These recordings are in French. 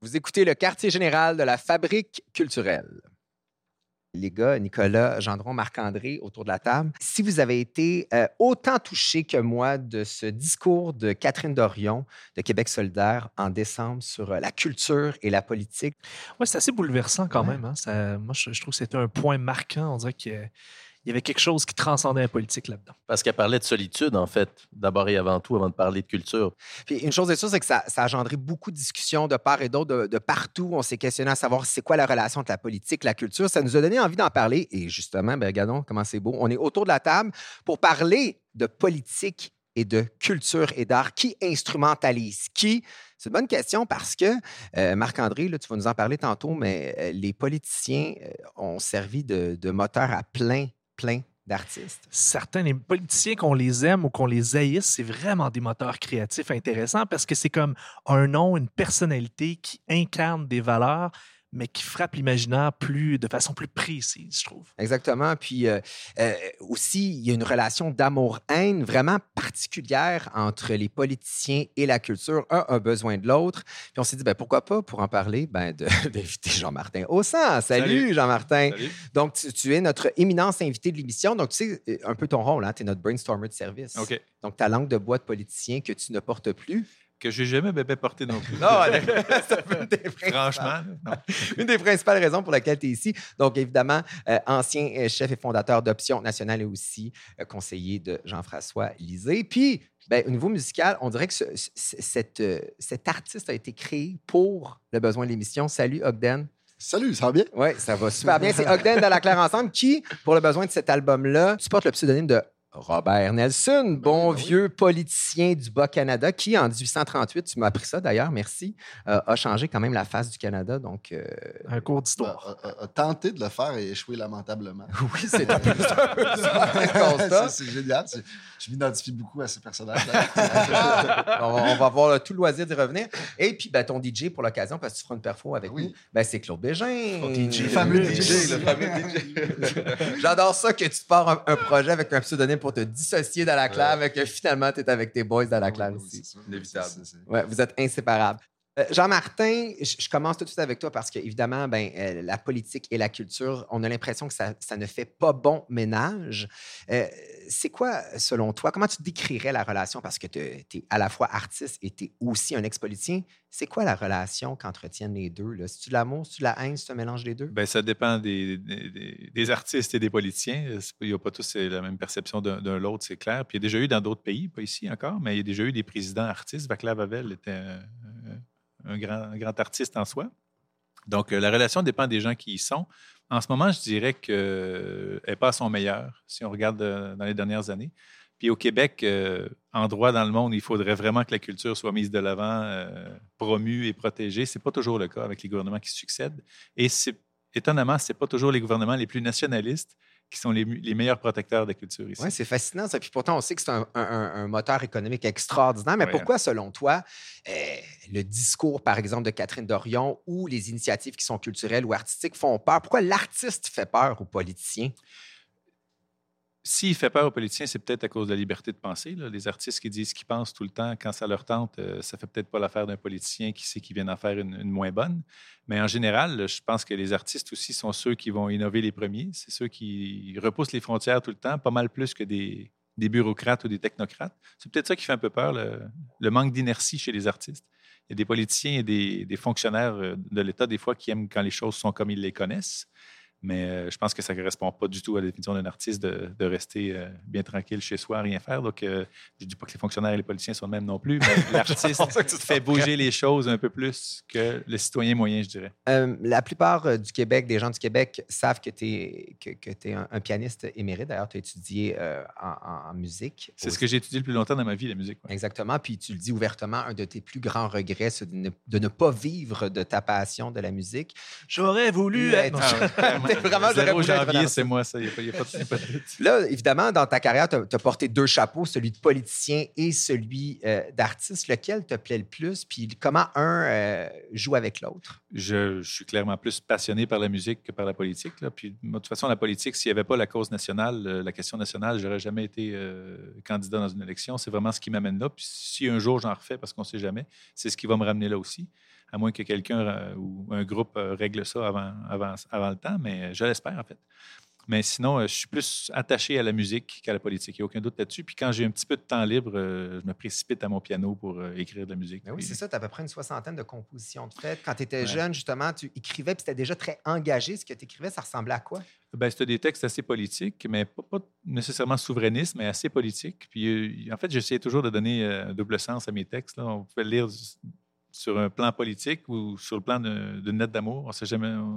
Vous écoutez le quartier général de la fabrique culturelle. Les gars, Nicolas, Gendron, Marc-André, autour de la table, si vous avez été euh, autant touchés que moi de ce discours de Catherine Dorion de Québec solidaire en décembre sur euh, la culture et la politique. Oui, c'est assez bouleversant quand Ouais. même. hein. Ça- moi, je, je trouve que c'était un point marquant. On dirait a- il y avait quelque chose qui transcendait la politique là-dedans. Parce qu'elle parlait de solitude, en fait, d'abord et avant tout, avant de parler de culture. Puis une chose est sûre, c'est que ça, ça a engendré beaucoup de discussions de part et d'autre, de, de partout. On s'est questionné à savoir c'est quoi la relation entre la politique, la culture. Ça nous a donné envie d'en parler. Et justement, ben, regardons comment c'est beau. On est autour de la table pour parler de politique et de culture et d'art. Qui instrumentalise qui? C'est une bonne question parce que, euh, Marc-André, là, tu vas nous en parler tantôt, mais euh, les politiciens euh, ont servi de, de moteur à plein, plein d'artistes. Certains les politiciens, qu'on les aime ou qu'on les haïsse, c'est vraiment des moteurs créatifs intéressants parce que c'est comme un nom, une personnalité qui incarne des valeurs, mais qui frappe l'imaginaire plus, de façon plus précise, je trouve. Exactement. Puis euh, euh, aussi, il y a une relation d'amour-haine vraiment particulière entre les politiciens et la culture. Un a besoin de l'autre. Puis on s'est dit, ben, pourquoi pas, pour en parler, ben, de- d'inviter Jean-Martin Haussan. Salut, Salut. Jean-Martin. Salut. Donc, tu, tu es notre éminence invité de l'émission. Donc, tu sais euh, un peu ton rôle, hein? tu es notre brainstormer de service. OK. Donc, ta langue de bois de politicien que tu ne portes plus. Que j'ai jamais bébé porté non plus. Non, c'est une des principales- Franchement, non. une des principales raisons pour lesquelles tu es ici. Donc, évidemment, euh, ancien euh, chef et fondateur d'Option nationale et aussi euh, conseiller de Jean-François Lisée. Puis, ben, au niveau musical, on dirait que ce- ce- cette, euh, cet artiste a été créé pour le besoin de l'émission. Salut, Ogden. Salut, ça va bien? Oui, ça va super bien. C'est Ogden de la Claire Ensemble qui, pour le besoin de cet album-là, tu portes le pseudonyme de Robert Nelson, bon ben oui. vieux politicien du Bas-Canada, qui, en 1838, tu m'as appris ça d'ailleurs, merci, euh, a changé quand même la face du Canada. Donc, euh, Un cours d'histoire. A, a- a tenté de le faire et échoué lamentablement. oui, c'est un peu ça. C'est génial. Je m'identifie beaucoup à ces personnages. on, va, on va avoir tout le loisir d'y revenir. Et puis, ben, ton DJ pour l'occasion, parce que tu feras une perfo avec Oui. nous, ben, c'est Claude Bégin. Le fameux DJ. Le fameux DJ. J'adore ça que tu pars un, un projet avec un pseudonyme pour te dissocier de la clave et que finalement, tu es avec tes boys dans la clave Oui, oui, aussi. c'est. Inévitable. Ouais, vous êtes inséparables. Euh, Jean-Martin, je commence tout de suite avec toi parce qu'évidemment, ben, euh, la politique et la culture, on a l'impression que ça, ne fait pas bon ménage. Euh, c'est quoi, selon toi, comment tu décrirais la relation? Parce que tu es à la fois artiste et tu es aussi un ex-politicien. C'est quoi la relation qu'entretiennent les deux? C'est-tu de l'amour, c'est-tu de la haine, c'est mélange des deux? Ben, ça dépend des, des- artistes et des politiciens. Il n'y a pas tous la même perception d'un d'un l'autre, c'est clair. Puis il y a déjà eu dans d'autres pays, pas ici encore, mais il y a déjà eu des présidents artistes. Vaclav Havel était un, un grand, artiste en soi. Donc, euh, la relation dépend des gens qui y sont. En ce moment, je dirais qu'elle n'est pas à son meilleur, si on regarde euh, dans les dernières années. Puis au Québec, euh, endroit dans le monde, il faudrait vraiment que la culture soit mise de l'avant, euh, promue et protégée. Ce n'est pas toujours le cas avec les gouvernements qui succèdent. Et étonnamment, ce n'est pas toujours les gouvernements les plus nationalistes qui sont les, meilleurs protecteurs de la culture ici. Oui, c'est fascinant ça. Puis pourtant, on sait que c'est un, un- un- un moteur économique extraordinaire. Mais Ouais. pourquoi, selon toi, euh, le discours, par exemple, de Catherine Dorion ou les initiatives qui sont culturelles ou artistiques font peur? Pourquoi l'artiste fait peur aux politiciens? S'il fait peur aux politiciens, c'est peut-être à cause de la liberté de penser. Les artistes qui disent ce qu'ils pensent tout le temps, quand ça leur tente, euh, ça fait peut-être pas l'affaire d'un politicien qui sait qu'il vient d'en faire une, moins bonne. Mais en général, je pense que les artistes aussi sont ceux qui vont innover les premiers. C'est ceux qui repoussent les frontières tout le temps, pas mal plus que des, bureaucrates ou des technocrates. C'est peut-être ça qui fait un peu peur, le, manque d'inertie chez les artistes. Il y a des politiciens et des, des fonctionnaires euh, de l'État, des fois, qui aiment quand les choses sont comme ils les connaissent. Mais euh, je pense que ça ne correspond pas du tout à la définition d'un artiste de, de rester euh, bien tranquille chez soi, rien faire. Donc, euh, je ne dis pas que les fonctionnaires et les politiciens sont de même non plus, mais l'artiste pour ça que tu te fait bouger les choses un peu plus que le citoyen moyen, je dirais. Euh, la plupart du Québec, des gens du Québec, savent que tu es, que, que un, un pianiste émérite. D'ailleurs, tu as étudié en, musique. C'est ce que j'ai étudié le plus longtemps dans ma vie, la musique. ouais. Exactement. Puis tu le dis ouvertement, un de tes plus grands regrets, c'est de ne, de ne pas vivre de ta passion de la musique. J'aurais voulu être. Ah, ouais. Vraiment, j'aurais janvier, c'est moi, ça. Il n'y a, pas- a de-. Là, évidemment, dans ta carrière, tu as, porté deux chapeaux, celui de politicien et celui euh, d'artiste. Lequel te plaît le plus? Puis comment un euh, joue avec l'autre? Je, je suis clairement plus passionné par la musique que par la politique. là. Puis, de toute façon, la politique, s'il n'y avait pas la cause nationale, euh, la question nationale, j'aurais jamais été euh, candidat dans une élection. C'est vraiment ce qui m'amène là. Puis, si un jour j'en refais, parce qu'on ne sait jamais, c'est ce qui va me ramener là aussi. à moins que quelqu'un euh, ou un groupe euh, règle ça avant, avant, avant le temps, mais euh, je l'espère en fait. Mais sinon, euh, je suis plus attaché à la musique qu'à la politique. Il n'y a aucun doute là-dessus. Puis quand j'ai un petit peu de temps libre, euh, je me précipite à mon piano pour écrire de la musique. Ben oui, c'est ça, tu as à peu près une soixantaine de compositions de faites. Quand tu étais Ouais. jeune, justement, tu écrivais, puis c'était déjà très engagé. Ce que tu écrivais, ça ressemblait à quoi? Ben, c'était des textes assez politiques, mais pas, pas nécessairement souverainistes, mais assez politiques. Puis, euh, en fait, j'essayais toujours de donner euh, un double sens à mes textes. là. On pouvait lire sur un plan politique ou sur le plan d'une lettre d'amour. On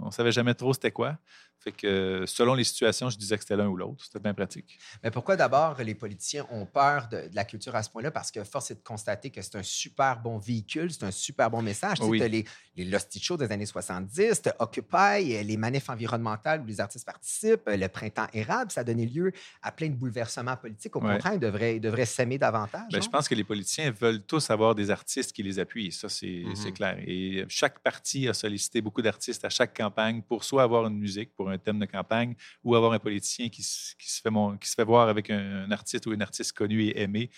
ne savait jamais trop c'était quoi. Fait que selon les situations, je disais que c'était l'un ou l'autre. C'était bien pratique. Mais pourquoi d'abord les politiciens ont peur de, de la culture à ce point-là? Parce que force est de constater que c'est un super bon véhicule, c'est un super bon message. Tu Oui. as les, les Losty Shows des années 70, tu Occupy, euh, les manifs environnementales où les artistes participent, euh, le printemps érable, ça a donné lieu à plein de bouleversements politiques. Au contraire, ils devraient, ils devraient s'aimer davantage. Ben, je pense que les politiciens veulent tous avoir des artistes qui les appuient. Ça, c'est Mhm. c'est clair. Et chaque parti a sollicité beaucoup d'artistes à chaque campagne pour soit avoir une musique pour un thème de campagne ou avoir un politicien qui, se- qui se, fait, mon- qui se fait voir avec un, un artiste ou une artiste connue et aimée.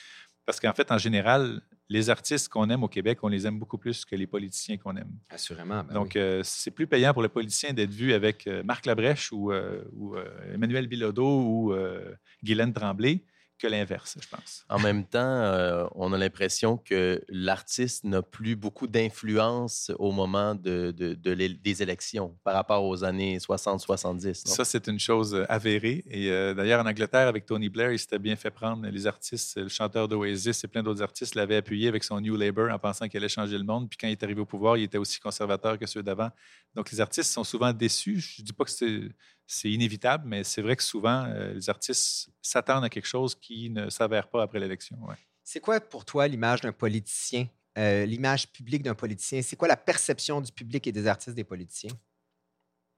Parce qu'en fait, en général, les artistes qu'on aime au Québec, on les aime beaucoup plus que les politiciens qu'on aime. Assurément. ben Donc, oui. euh, c'est plus payant pour le politicien d'être vu avec euh, Marc Labrèche ou, euh, ou, euh, Emmanuel Bilodeau ou euh, Guylaine Tremblay que l'inverse, je pense. En même temps, euh, on a l'impression que l'artiste n'a plus beaucoup d'influence au moment de, de- de l'é- des élections par rapport aux années 60-70. non? Ça, c'est une chose avérée. Et euh, d'ailleurs, en Angleterre, avec Tony Blair, il s'était bien fait prendre. Les artistes, le chanteur d'Oasis et plein d'autres artistes l'avaient appuyé avec son New Labour en pensant qu'il allait changer le monde. Puis quand il est arrivé au pouvoir, il était aussi conservateur que ceux d'avant. Donc, les artistes sont souvent déçus. Je ne dis pas que c'est c'est inévitable, mais c'est vrai que souvent, euh, les artistes s'attendent à quelque chose qui ne s'avère pas après l'élection. C'est quoi pour toi l'image d'un politicien, euh, l'image publique d'un politicien? C'est quoi la perception du public et des artistes des politiciens?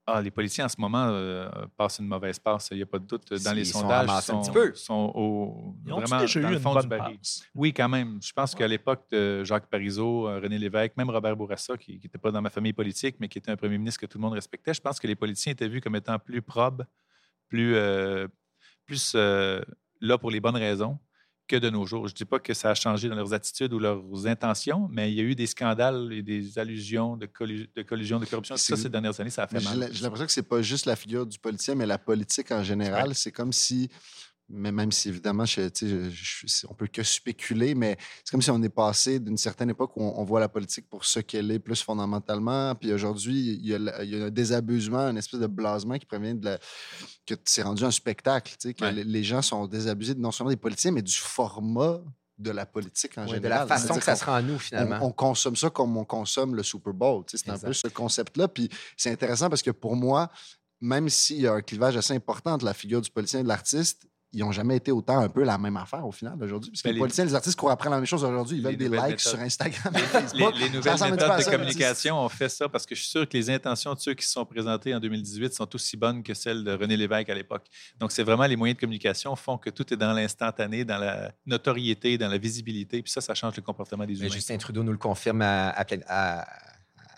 Ah, les policiers en ce moment euh, passent une mauvaise passe, il n'y a pas de doute. Dans les Ils sont sondages, un sont, petit peu. sont au, Ils ont vraiment déjà dans eu le une fond bonne du baril. passe? Oui, quand même. Je pense qu'à l'époque de Jacques Parizeau, euh, René Lévesque, même Robert Bourassa, qui n'était pas dans ma famille politique, mais qui était un premier ministre que tout le monde respectait, je pense que les politiciens étaient vus comme étant plus probes, plus, euh, plus euh, là pour les bonnes raisons que de nos jours. Je ne dis pas que ça a changé dans leurs attitudes ou leurs intentions, mais il y a eu des scandales et des allusions de, collu- de collusion, de corruption. Ça, ces dernières années, ça a fait mal. j'ai l'impression que c'est pas juste la figure du politicien, mais la politique en général. C'est comme si, mais même si évidemment, je, je- on peut que spéculer, mais c'est comme si on est passé d'une certaine époque où on, on voit la politique pour ce qu'elle est plus fondamentalement. Puis aujourd'hui, il y, a, la- il y a un désabusement, une espèce de blasement qui provient de la, que c'est rendu un spectacle. tu sais, Que Ouais. les, gens sont désabusés non seulement des politiciens, mais du format de la politique en Ouais, général. de la façon que ça qu'on- se rend à nous, finalement. on, on consomme ça comme on consomme le Super Bowl. tu sais, C'est un peu ce concept-là. Puis c'est intéressant parce que pour moi, même s'il y a un clivage assez important entre la figure du politicien et de l'artiste, ils n'ont jamais été autant un peu la même affaire au final aujourd'hui. Parce que Mais les les- politiciens les artistes courent après la même chose aujourd'hui. Ils veulent des likes sur. Instagram et Les, Facebook. les nouvelles méthodes de ça, communication ont fait ça parce que je suis sûr que les intentions de ceux qui se sont présentés en 2018 sont aussi bonnes que celles de René Lévesque à l'époque. Donc, c'est vraiment les moyens de communication font que tout est dans l'instantané, dans la notoriété, dans la visibilité. Puis ça, ça change le comportement des Mais humains. Justin Trudeau nous le confirme à, à, à-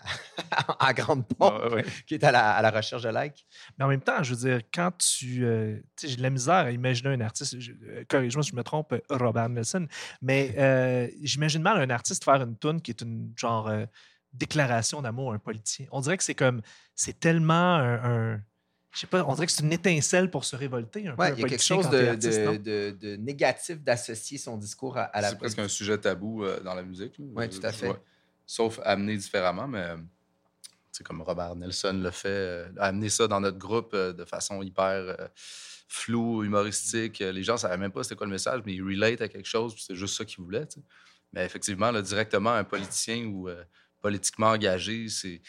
à grande pompe, Ah, ouais. qui est à la, à la recherche de likes. Mais en même temps, je veux dire, quand tu. euh, tu sais, j'ai de la misère à imaginer un artiste. euh, Corrige-moi si je me trompe, Robert Nelson. Mais euh, j'imagine mal un artiste faire une tune qui est une genre euh, déclaration d'amour à un politicien. On dirait que c'est comme. C'est tellement un. un- je sais pas, on dirait que c'est une étincelle pour se révolter un. Ouais, il y a quelque chose de, artiste, de- non? de- de négatif d'associer son discours à, à la C'est presque un sujet tabou euh, dans la musique. Ouais, tout à fait. Sauf amené différemment, mais c'est comme Robert Nelson le fait, euh, amener ça dans notre groupe euh, de façon hyper euh, floue, humoristique. Euh, Les gens ne savaient même pas c'était quoi le message, mais ils relate à quelque chose, c'est juste ça qu'ils voulaient. Mais effectivement, directement, un politicien ou euh, politiquement engagé, c'est.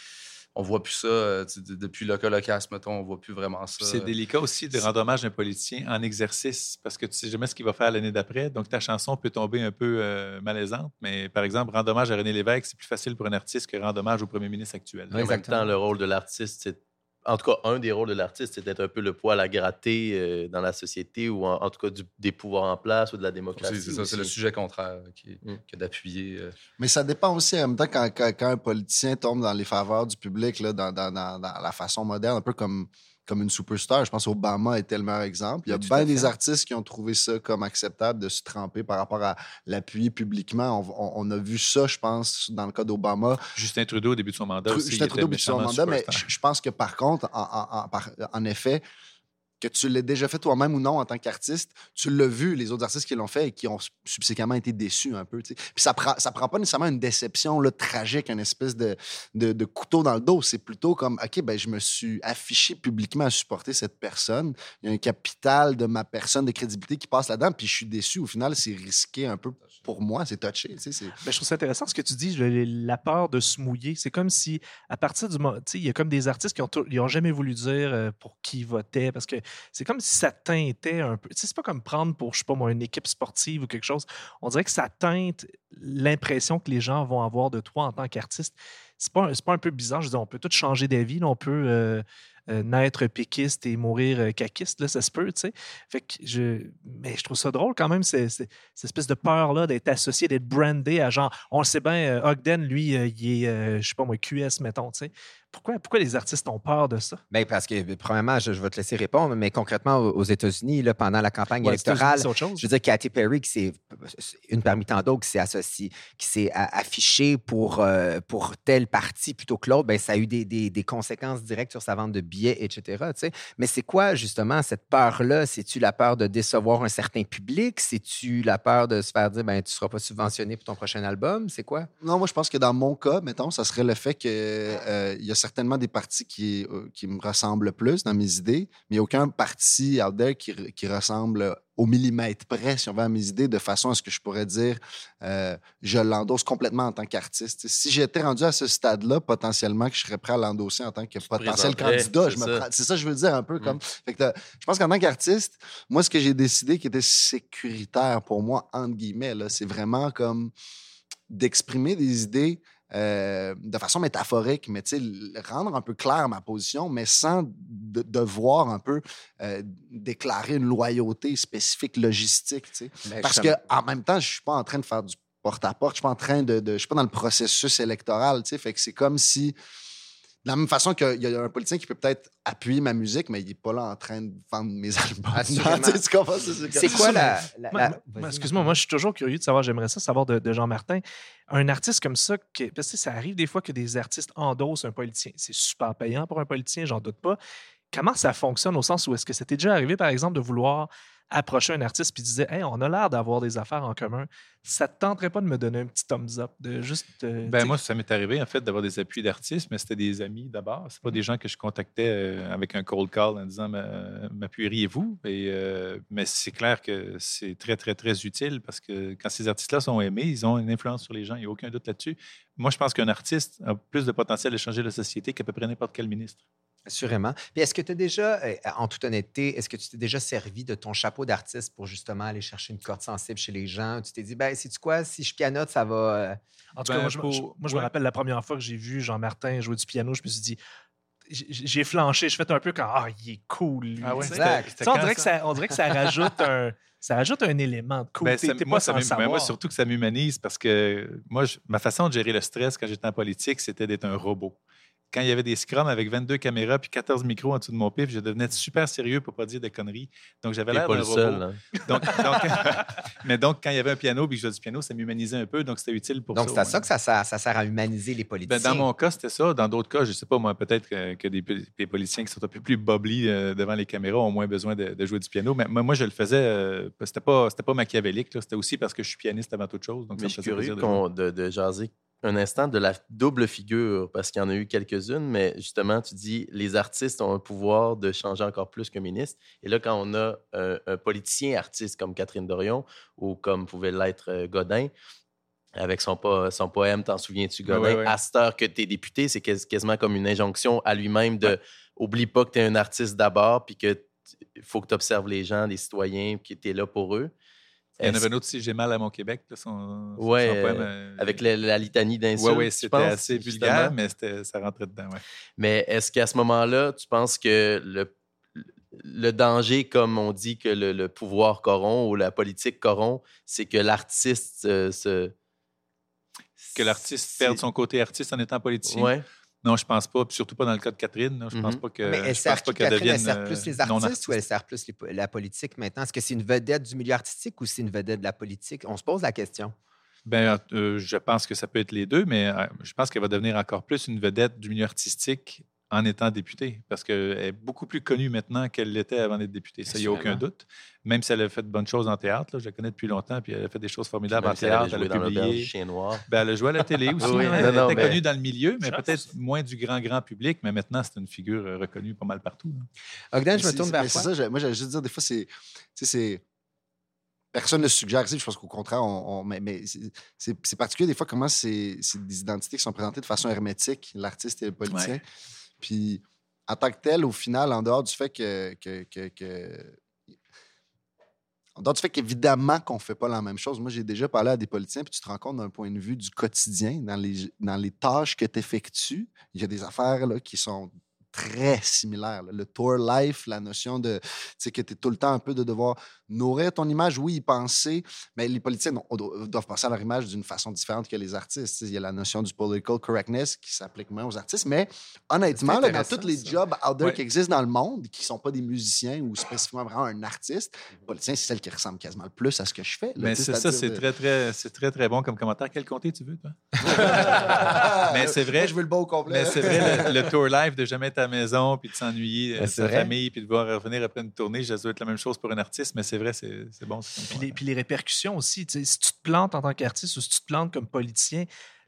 On voit plus ça euh, depuis le colocasse, mettons, on voit plus vraiment ça. C'est délicat aussi de rendre hommage à un politicien en exercice parce que tu sais jamais ce qu'il va faire l'année d'après. Donc, ta chanson peut tomber un peu euh, malaisante. Mais par exemple, rendre hommage à René Lévesque, c'est plus facile pour un artiste que rendre hommage au premier ministre actuel. En même Exactement. temps, le rôle de l'artiste, c'est. En tout cas, un des rôles de l'artiste, c'est d'être un peu le poil à gratter euh, dans la société ou en, en tout cas du- des pouvoirs en place ou de la démocratie. C'est c'est ça, c'est le sujet contraire qui, Mm. que d'appuyer. euh, Mais ça dépend aussi en même temps quand, quand- quand un politicien tombe dans les faveurs du public, là, dans, dans- dans- dans la façon moderne, un peu comme comme une superstar. Je pense qu'Obama était le meilleur exemple. Il y a bien des artistes qui ont trouvé ça comme acceptable de se tremper par rapport à l'appuyer publiquement. On, on- on a vu ça, je pense, dans le cas d'Obama. Justin Trudeau, au début de son mandat, Tru- aussi, Justin Trudeau, était puis son méchamment mandat, mais je je pense que par contre, en, en- en- en effet, que tu l'aies déjà fait toi-même ou non en tant qu'artiste, tu l'as vu, les autres artistes qui l'ont fait et qui ont subséquemment été déçus un peu. Puis ça prend, ça prend pas nécessairement une déception là, tragique, une espèce de, de, couteau dans le dos. C'est plutôt comme, OK, ben, je me suis affiché publiquement à supporter cette personne. Il y a un capital de ma personne, de crédibilité qui passe là-dedans, puis je suis déçu. Au final, c'est risqué un peu pour moi, c'est touché. Ben, je trouve ça intéressant ce que tu dis, la peur de se mouiller. C'est comme si, à partir du moment. Il y a comme des artistes qui ont, tou- ils ont jamais voulu dire euh, pour qui ils votaient parce que c'est comme si ça teintait un peu. C'est pas comme prendre pour, je sais pas moi, une équipe sportive ou quelque chose. On dirait que ça teinte l'impression que les gens vont avoir de toi en tant qu'artiste. C'est pas, un- peu bizarre. Je dire, on peut tout changer d'avis. On peut euh, euh, naître péquiste et mourir euh, caquiste. Là, ça se peut, tu sais. Fait que je. Mais je trouve ça drôle quand même, c'est- c'est- cette espèce de peur-là d'être associé, d'être brandé à genre, on le sait bien, euh, Ogden, lui, il est, je sais pas moi, QS, mettons, tu sais. Pourquoi, pourquoi les artistes ont peur de ça? Ben, parce que, premièrement, je, je vais te laisser répondre, mais concrètement, aux États-Unis, là, pendant la campagne Ouais, électorale, je veux dire, Katy Perry, qui c'est une parmi tant d'autres, qui s'est associée, qui s'est affichée pour, euh, pour tel parti plutôt que l'autre, ben, ça a eu des, des- des conséquences directes sur sa vente de billets, etc. Mais c'est quoi, justement, cette peur-là? C'est-tu la peur de décevoir un certain public? C'est-tu la peur de se faire dire, ben, tu ne seras pas subventionné pour ton prochain album? C'est quoi? Non, moi, je pense que dans mon cas, mettons, ça serait le fait qu'il y a certainement des partis qui, euh, qui me ressemblent plus dans mes idées, mais il n'y a aucun parti out there qui, qui ressemble au millimètre près, si on veut, à mes idées, de façon à ce que je pourrais dire euh, je l'endosse complètement en tant qu'artiste. Si j'étais rendu à ce stade-là, potentiellement, que je serais prêt à l'endosser en tant que potentiel candidat. c'est ça. prends- C'est ça que je veux dire un peu. Mm. comme fait que, euh, Je pense qu'en tant qu'artiste, moi, ce que j'ai décidé qui était sécuritaire pour moi, entre guillemets, c'est vraiment comme d'exprimer des idées euh, de façon métaphorique, mais rendre un peu clair ma position, mais sans de- devoir un peu euh, déclarer une loyauté spécifique logistique. Ben, Parce que en même temps, je suis pas en train de faire du porte-à-porte, je suis pas en train de, de- je suis pas dans le processus électoral, tu sais, fait que c'est comme si de la même façon qu'il y a un politicien qui peut peut-être appuyer ma musique, mais il n'est pas là en train de vendre mes albums. Assurément. Tu sais, tu comprends? C'est C'est quoi la. la- la- Excuse-moi, moi, je suis toujours curieux de savoir, j'aimerais ça savoir de, de Jean-Martin. Un artiste comme ça, que- parce que ça arrive des fois que des artistes endossent un politicien. C'est super payant pour un politicien, j'en doute pas. Comment ça fonctionne au sens où est-ce que c'était déjà arrivé, par exemple, de vouloir approcher un artiste puis disait Hey, on a l'air d'avoir des affaires en commun. Ça te tenterait pas de me donner un petit thumbs up, de juste. euh, Ben moi, ça m'est arrivé en fait d'avoir des appuis d'artistes, mais c'était des amis d'abord. C'est pas des gens que je contactais euh, avec un cold call en disant Ma- m'appuieriez-vous? Et, euh, Mais c'est clair que c'est très, très, très utile parce que quand ces artistes-là sont aimés, ils ont une influence sur les gens. Il n'y a aucun doute là-dessus. Moi, je pense qu'un artiste a plus de potentiel de changer la société qu'à peu près n'importe quel ministre. Assurément. Puis est-ce que tu as déjà, euh, en toute honnêteté, est-ce que tu t'es déjà servi de ton chapeau d'artiste pour justement aller chercher une corde sensible chez les gens? Tu t'es dit, ben, sais-tu quoi, si je pianote, ça va. euh, En tout Ben, cas, moi, je, me- pour- je- moi, je me rappelle la première fois que j'ai vu Jean-Martin jouer du piano, je me suis dit, j'ai- flanché, je fais un peu quand ah, il est cool, lui. Ah ouais. Exact. On, dirait que ça, on dirait que ça rajoute un. Ça rajoute un élément de cool. Ben, ça- moi, ça ben, moi, surtout que ça m'humanise parce que moi, je- ma façon de gérer le stress quand j'étais en politique, c'était d'être un robot. Quand il y avait des scrums avec 22 caméras puis 14 micros en dessous de mon pif, je devenais super sérieux pour pas dire de conneries. Donc, j'avais l'air pas d'un le robot. seul. hein. Donc, donc- mais donc, quand il y avait un piano puis que je jouais du piano, ça m'humanisait un peu. Donc, c'était utile pour Donc, ça. c'est à ouais. ça que ça sert, ça sert à humaniser les politiciens. Ben, dans mon cas, c'était ça. Dans d'autres cas, je ne sais pas, moi, peut-être que, que des, des politiciens qui sont un peu plus bubbly euh, devant les caméras ont moins besoin de, de jouer du piano. Mais moi, moi, je le faisais, euh, c'était pas, c'était pas machiavélique. là. C'était aussi parce que je suis pianiste avant toute chose. Donc, Mais ça je suis curieux de de, de jaser un instant de la double figure, parce qu'il y en a eu quelques-unes, mais justement, tu dis les artistes ont un pouvoir de changer encore plus qu'un ministre. Et là, quand on a un, un politicien artiste comme Catherine Dorion ou comme pouvait l'être euh, Godin, avec son, po- son poème T'en souviens-tu, Godin, Ouais, ouais, ouais. à cette heure que tu es député, c'est quas- quasiment comme une injonction à lui-même de oublie pas que tu es un artiste d'abord, puis que faut que tu observes les gens, les citoyens, que tu es là pour eux. Il y en avait un autre aussi, J'ai mal à mon Québec. là, son, son- Ouais, son euh, poème, euh, avec la, la litanie d'insultes. Ouais, ouais, c'était assez vulgaire, mais ça rentrait dedans. Ouais. Mais est-ce qu'à ce moment-là, tu penses que le, le danger, comme on dit que le, le pouvoir corrompt ou la politique corrompt, c'est que l'artiste euh, se. Que l'artiste perde son côté artiste en étant politicien? Ouais. Non, je pense pas. Puis surtout pas dans le cas de Catherine. Je pense Mhm. pas que. Mais elle je sert pense pas qui, qu'elle Catherine? Elle sert plus les euh, artistes ou elle sert plus les la politique maintenant? Est-ce que c'est une vedette du milieu artistique ou c'est une vedette de la politique? On se pose la question. Ben, euh, je pense que ça peut être les deux, mais euh, je pense qu'elle va devenir encore plus une vedette du milieu artistique en étant députée, parce qu'elle est beaucoup plus connue maintenant qu'elle l'était avant d'être députée. Ça, il n'y a aucun doute. Même si elle a fait de bonnes choses en théâtre, là, je la connais depuis longtemps, puis elle a fait des choses formidables Même en si elle théâtre, elle joué a publié. chien noir. Ben, elle a joué à la télé aussi. Oui, hein. non, elle non, était mais- connue dans le milieu, mais peut-être moins du grand, grand public, mais maintenant, c'est une figure euh, reconnue pas mal partout. Ogden, je me tourne vers toi. C'est ça, moi, j'allais juste dire, des fois, c'est. Personne ne suggère ici, je pense qu'au contraire, on, on- mais, mais c'est- particulier des fois comment c'est c'est des identités qui sont présentées de façon hermétique, l'artiste et le politicien. Ouais. Puis, en tant que tel, au final, en dehors du fait que. en dehors du qu'évidemment qu'on ne fait pas la même chose. Moi, j'ai déjà parlé à des politiciens, puis tu te rends compte d'un point de vue du quotidien, dans les, dans les tâches que tu effectues, il y a des affaires là, qui sont très similaires. là. Le tour life, la notion de, tu sais, que tu es tout le temps un peu de devoir nourrir ton image, oui, y penser, mais les politiciens non, do- doivent penser à leur image d'une façon différente que les artistes. Il y a la notion du political correctness qui s'applique moins aux artistes, mais honnêtement, là, dans tous les ça. jobs out there Ouais. qui existent dans le monde, qui ne sont pas des musiciens ou spécifiquement vraiment un artiste, le politicien, c'est celle qui ressemble quasiment le plus à ce que je fais. là, Mais c'est ça, c'est de- très, très, c'est très, très bon comme commentaire. Quel comté tu veux, toi? Mais c'est vrai- Moi, je veux le beau au complet. Mais c'est vrai, le, le tour live de jamais être à la maison, puis de s'ennuyer euh, de c'est sa vrai. famille, puis de voir revenir après une tournée, ça doit être la même chose pour un artiste, mais c'est vrai, c'est c'est bon. Puis les, puis les répercussions aussi. Si tu te plantes en tant qu'artiste ou si tu te plantes comme politicien,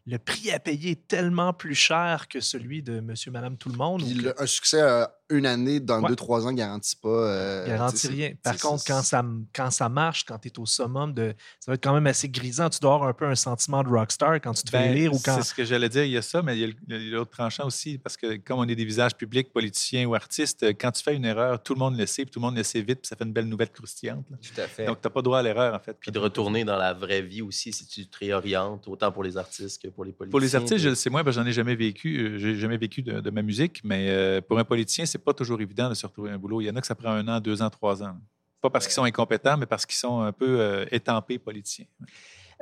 le prix à payer est tellement plus cher que celui de monsieur, madame, tout le monde. Puis ou que- le- un succès euh, une année dans Ouais. deux, trois ans ne garantit pas. euh, garantit rien. Par contre, quand ça, quand ça marche, quand tu es au summum, de, ça va être quand même assez grisant. Tu dois avoir un peu un sentiment de rockstar quand tu te fais Ben, lire ou quand. C'est ce que j'allais dire, il y a ça, mais il y a l'autre tranchant aussi, parce que comme on est des visages publics, politiciens ou artistes, quand tu fais une erreur, tout le monde le sait, puis tout le monde le sait vite, puis ça fait une belle nouvelle croustillante. là. Tout à fait. Donc, tu n'as pas droit à l'erreur, en fait. Puis de retourner dans la vraie vie aussi, si tu te réorientes, autant pour les artistes que pour les politiciens. Pour les artistes, je de- le sais moins, parce que j'en ai jamais vécu. euh, J'ai jamais vécu de, de ma musique, mais euh, pour un politicien, c'est pas toujours évident de se retrouver un boulot. Il y en a que ça prend un an, deux ans, trois ans. Pas parce qu'ils sont incompétents, mais parce qu'ils sont un peu euh, étampés politiciens.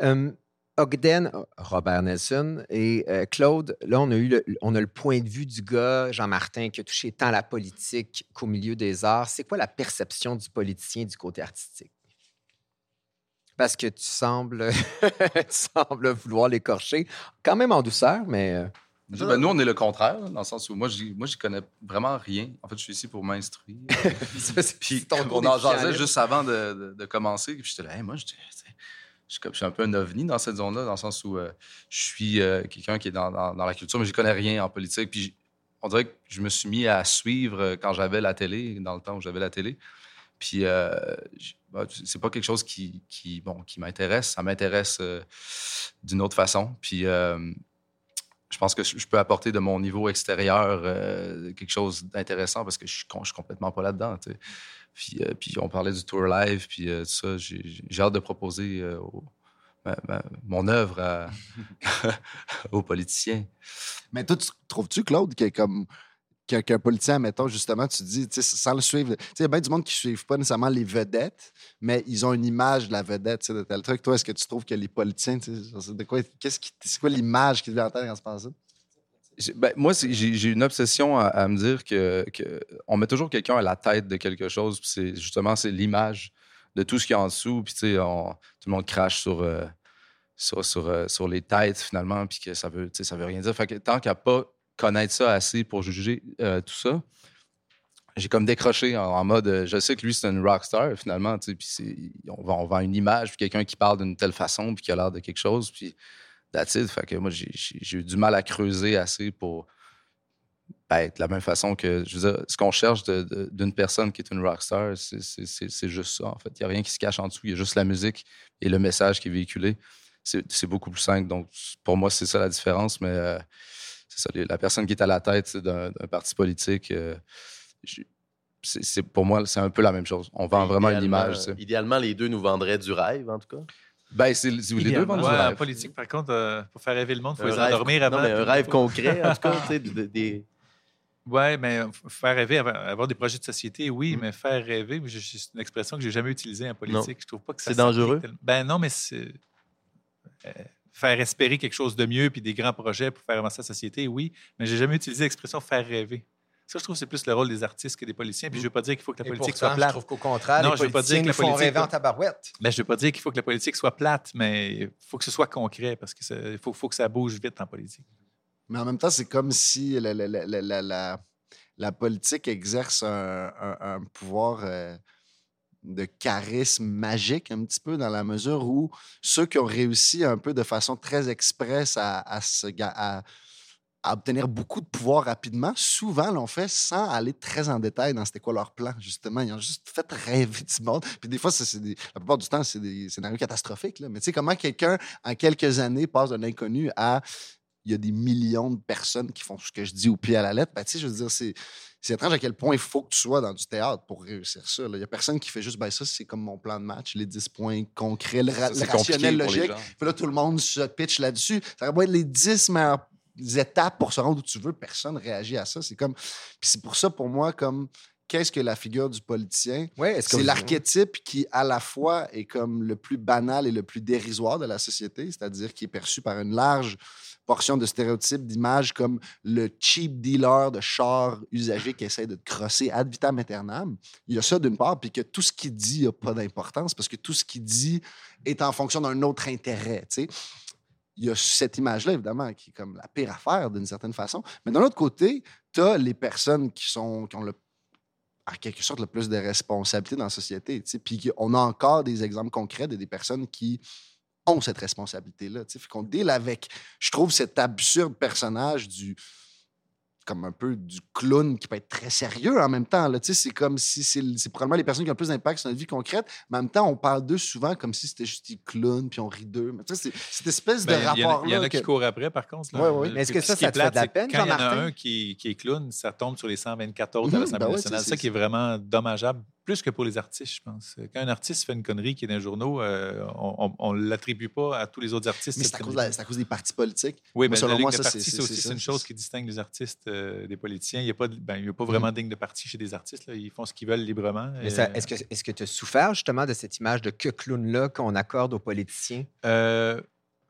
Euh, Ogden, Robert Nelson et euh, Claude, là, on a eu le, on a le point de vue du gars, Jean-Martin, qui a touché tant la politique qu'au milieu des arts. C'est quoi la perception du politicien du côté artistique? Parce que tu sembles, tu sembles vouloir l'écorcher, quand même en douceur, mais Ben, nous, on est le contraire, dans le sens où moi, j'y- moi, j'y connais vraiment rien. En fait, je suis ici pour m'instruire. Puis on en jasait juste avant de, de- de commencer. Puis j'étais là, Hey, moi, je, je suis comme- je suis un peu un ovni dans cette zone-là, dans le sens où euh, je suis euh, quelqu'un qui est dans, dans- dans la culture, mais je connais rien en politique. Puis on dirait que je me suis mis à suivre euh, quand j'avais la télé, dans le temps où j'avais la télé. Puis euh, bah, c'est pas quelque chose qui, qui, bon, qui m'intéresse. Ça m'intéresse euh, d'une autre façon. Puis euh, je pense que je peux apporter de mon niveau extérieur euh, quelque chose d'intéressant parce que je suis, je suis complètement pas là-dedans. tu sais. Puis, euh, puis on parlait du tour live, puis euh, tout ça. J'ai hâte de proposer au- ma- ma- mon œuvre à- aux politiciens. Mais toi, tu- trouves-tu, Claude, que comme qu'un qu'un politicien, mettons, justement, tu dis, sans le suivre, il y a bien du monde qui ne suivent pas nécessairement les vedettes, mais ils ont une image de la vedette, de tel truc. Toi, est-ce que tu trouves que les politiciens, de quoi, qu'est-ce c'est quoi l'image qui te vient en tête quand ça? Ben, moi, j'ai une obsession à, me dire que, que on met toujours quelqu'un à la tête de quelque chose. puis c'est justement c'est l'image de tout ce qu'il y a en dessous. Puis tu sais, tout le monde crache sur euh, sur, sur, euh, sur les têtes finalement, puis que ça veut ça veut rien dire. Fait que tant qu'à pas connaître ça assez pour juger euh, tout ça, j'ai comme décroché en, mode euh, je sais que lui c'est une rockstar finalement. tu sais, Puis on vend, une image, puis quelqu'un qui parle d'une telle façon, puis qui a l'air de quelque chose, puis That's it. Fait que moi, j'ai- eu du mal à creuser assez pour ben, être de la même façon que, je veux dire, ce qu'on cherche d'une personne qui est une rockstar, c'est- juste ça, en fait. Il n'y a rien qui se cache en dessous. Il y a juste la musique et le message qui est véhiculé. C'est beaucoup plus simple. Donc, pour moi, c'est ça la différence. Mais euh, c'est ça, la personne qui est à la tête d'un d'un parti politique, euh, j'ai- c'est c'est- pour moi, c'est un peu la même chose. On vend vraiment une image. tu sais. Idéalement, les deux nous vendraient du rêve, en tout cas. Ben, c'est c'est- les deux vendent du Ouais, en rêve. politique, par contre, euh, pour faire rêver le monde, il faut Un les rêve- endormir avant. Non, mais un rêve concret, en tout cas, tu sais, de- de- des... Oui, mais faire rêver, avoir, des projets de société, oui, Mm. mais faire rêver, c'est une expression que j'ai jamais utilisée en politique. Je trouve pas que ça C'est dangereux? tellement. Ben non, mais c'est. euh, faire espérer quelque chose de mieux puis des grands projets pour faire avancer la société, oui, mais j'ai jamais utilisé l'expression faire rêver. Ça, je trouve que c'est plus le rôle des artistes que des politiciens. Puis je veux pas dire qu'il faut que la Et politique pourtant, soit je plate. trouve qu'au contraire, Non, les je veux pas dire que la font politique- rêver en tabarouette. Mais je veux pas dire qu'il faut que la politique soit plate, mais il faut que ce soit concret parce que ça- il faut, faut que ça bouge vite en politique. Mais en même temps, c'est comme si la, la- la- la- la- la- la politique exerce un, un- un pouvoir euh, de charisme magique, un petit peu, dans la mesure où ceux qui ont réussi un peu de façon très express à, obtenir beaucoup de pouvoir rapidement, souvent l'ont fait sans aller très en détail dans c'était quoi leur plan, justement. Ils ont juste fait rêver du monde. Puis des fois, la plupart du temps, c'est des scénarios catastrophiques. là. Mais tu sais, comment quelqu'un, en quelques années, passe d'un inconnu à il y a des millions de personnes qui font ce que je dis au pied à la lettre. Ben, tu sais, je veux dire, c'est, c'est étrange à quel point il faut que tu sois dans du théâtre pour réussir ça. là. Il n'y a personne qui fait juste, ben ça, c'est comme mon plan de match, les 10 points concrets, le, ra- le rationnel logique. Puis là, tout le monde se pitch là-dessus. Ça va être les 10 meilleures étapes pour se rendre où tu veux. Personne réagit à ça. C'est comme. Puis c'est pour ça, pour moi, comme. Qu'est-ce que la figure du politicien? Ouais, C'est l'archétype qui, à la fois, est comme le plus banal et le plus dérisoire de la société, c'est-à-dire qui est perçu par une large portion de stéréotypes, d'images comme le cheap dealer de chars usagés qui essaie de te crosser ad vitam aeternam. Il y a ça d'une part, puis que tout ce qu'il dit n'a pas d'importance parce que tout ce qu'il dit est en fonction d'un autre intérêt. tu sais. Il y a cette image-là, évidemment, qui est comme la pire affaire d'une certaine façon. Mais d'un autre côté, tu as les personnes qui, sont, qui ont le en quelque sorte le plus de responsabilités dans la société. Puis on a encore des exemples concrets de des personnes qui ont cette responsabilité-là. Fait qu'on deal avec, je trouve, cet absurde personnage du comme un peu du clown qui peut être très sérieux en même temps. là. Tu sais, C'est comme si c'est probablement les personnes qui ont le plus d'impact sur notre vie concrète, mais en même temps, on parle d'eux souvent comme si c'était juste des clowns, puis on rit d'eux. Mais tu sais, c'est cette espèce de Ben, il y en a- rapport-là. Il y en a que- qui courent après, par contre. là. Ouais, ouais. Mais est-ce que ça, ça te fait de la peine, Quand il y en a un qui, qui est clown, ça tombe sur les 124 autres à l'Assemblée ben ouais, nationale. c'est- ça qui est vraiment dommageable, plus que pour les artistes, je pense. Quand un artiste fait une connerie qui est dans les journaux, euh, on ne l'attribue pas à tous les autres artistes. Mais c'est à, à cause des partis politiques. Oui, mais selon la moi, ça, c'est- c'est- une chose qui distingue les artistes euh, des politiciens. Il n'y a, pas ben, il y a pas Mhm. vraiment de ligne de parti chez des artistes. là. Ils font ce qu'ils veulent librement. Ça- Est-ce que tu as souffert justement de cette image de que clown-là qu'on accorde aux politiciens? Euh,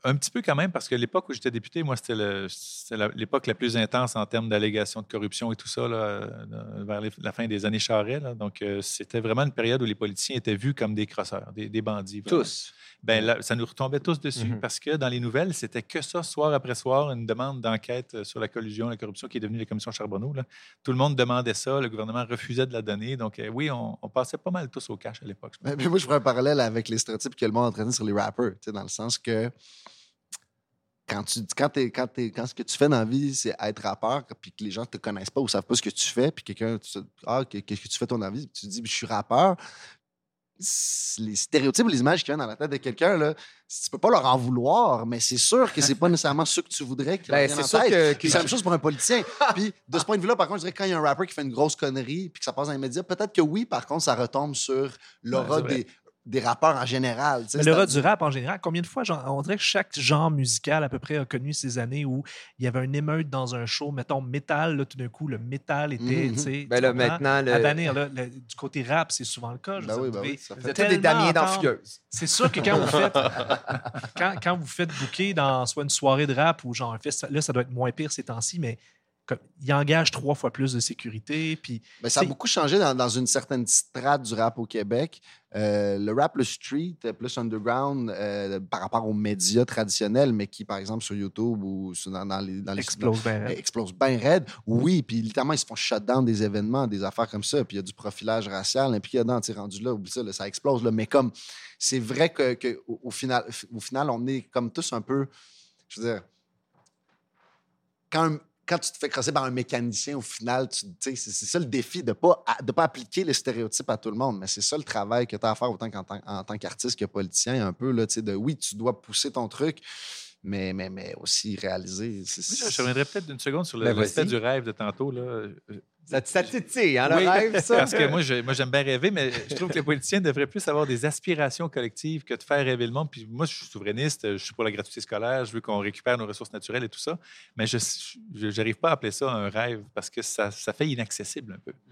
un petit peu quand même, parce que l'époque où j'étais député, moi, c'était la- l'époque la plus intense en termes d'allégations de corruption et tout ça, là, euh, vers les- la fin des années Charest. là. Donc, euh, c'était vraiment une période où les politiciens étaient vus comme des crosseurs, des, des bandits. vraiment. Tous. Ben, là, ça nous retombait tous dessus Mhm. parce que dans les nouvelles, c'était que ça, soir après soir, une demande d'enquête euh, sur la collusion, la corruption qui est devenue la commission Charbonneau. là. Tout le monde demandait ça, le gouvernement refusait de la donner. Donc, euh, oui, on, on passait pas mal tous au cash à l'époque. Mais, mais moi, je ferais un parallèle avec les stéréotypes que le monde entraîné sur les rappers, dans le sens que quand, tu, quand, t'es- quand, t'es- quand ce que tu fais dans la vie, c'est être rappeur, puis que les gens te connaissent pas ou savent pas ce que tu fais, puis quelqu'un, te- ah, que- qu'est-ce que tu fais ton vie, puis tu dis, je suis rappeur. Les stéréotypes, les images qui viennent dans la tête de quelqu'un, là, tu peux pas leur en vouloir, mais c'est sûr que c'est pas nécessairement ce que tu voudrais qu'ils Ben, en sûr tête. que, Puis que- c'est la même chose pour un politicien. Puis de ce point de vue-là, par contre, je dirais que quand il y a un rapper qui fait une grosse connerie puis que ça passe dans les médias, peut-être que oui, par contre, ça retombe sur l'aura vrai. des, des rappeurs en général. Mais le du rap en général, combien de fois, genre, on dirait que chaque genre musical à peu près a connu ces années où il y avait un émeute dans un show, mettons métal, là, tout d'un coup, le métal était, Ben là, comprends? maintenant, le- à bannir, là, le- du côté rap, c'est souvent le cas. je Ben oui, ben devez- oui, ça vous fait êtes tous des damiers d'enfieuse. C'est sûr que quand vous faites quand, quand vous faites booker dans soit une soirée de rap ou genre un festival, là, ça doit être moins pire ces temps-ci, mais comme, il engage trois fois plus de sécurité. Puis Ben, ça a beaucoup changé dans, dans une certaine strate du rap au Québec. Euh, le rap, le street, euh, plus underground euh, par rapport aux médias traditionnels, mais qui, par exemple, sur YouTube ou sur- dans, dans les, dans les explose bien. Euh, explose bien raide. Oui, puis littéralement, ils se font shut down des événements, des affaires comme ça, puis il y a du profilage racial impliqué dedans, tu rendu là, oublie ça, là, ça explose. Là. Mais comme, c'est vrai que, que au, au final, au final, on est comme tous un peu, je veux dire, quand, quand tu te fais crosser par un mécanicien, au final, c'est ça le défi, de ne pas, de pas appliquer les stéréotypes à tout le monde. Mais c'est ça le travail que tu as à faire autant qu'en tant, en tant qu'artiste que politicien, un peu, là, de oui, tu dois pousser ton truc, mais, mais, mais aussi réaliser. Oui, je, reviendrai peut-être d'une seconde sur le- Ben, l'aspect du rêve de tantôt. Là. Ça, ça te titille, hein, le Oui, rêve, ça? Parce que moi, je- moi, j'aime bien rêver, mais je trouve que les politiciens devraient plus avoir des aspirations collectives que de faire rêver le monde. Puis moi, je suis souverainiste, je suis pour la gratuité scolaire, je veux qu'on récupère nos ressources naturelles et tout ça. Mais je n'arrive pas à appeler ça un rêve parce que ça, ça fait inaccessible un peu. Puis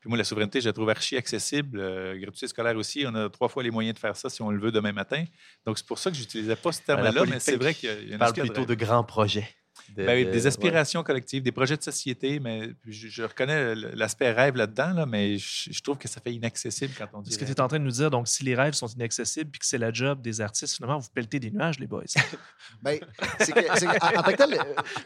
Puis moi, la souveraineté, je la trouve archi accessible. Euh, gratuité scolaire aussi, on a trois fois les moyens de faire ça si on le veut demain matin. Donc, c'est pour ça que j'utilisais pas ce terme-là, mais c'est vrai qu'il y a- une parle plutôt de grands projets. De- Ben, de- des ouais. aspirations collectives, des projets de société, mais je, je reconnais l'aspect rêve là-dedans, là, mais je, je trouve que ça fait inaccessible quand on dit. Ce que tu es en train de nous dire, donc, si les rêves sont inaccessibles puis que c'est la job des artistes, finalement, vous pelletez des nuages, les boys. Ben, c'est que, c'est que- en, en tant que tel,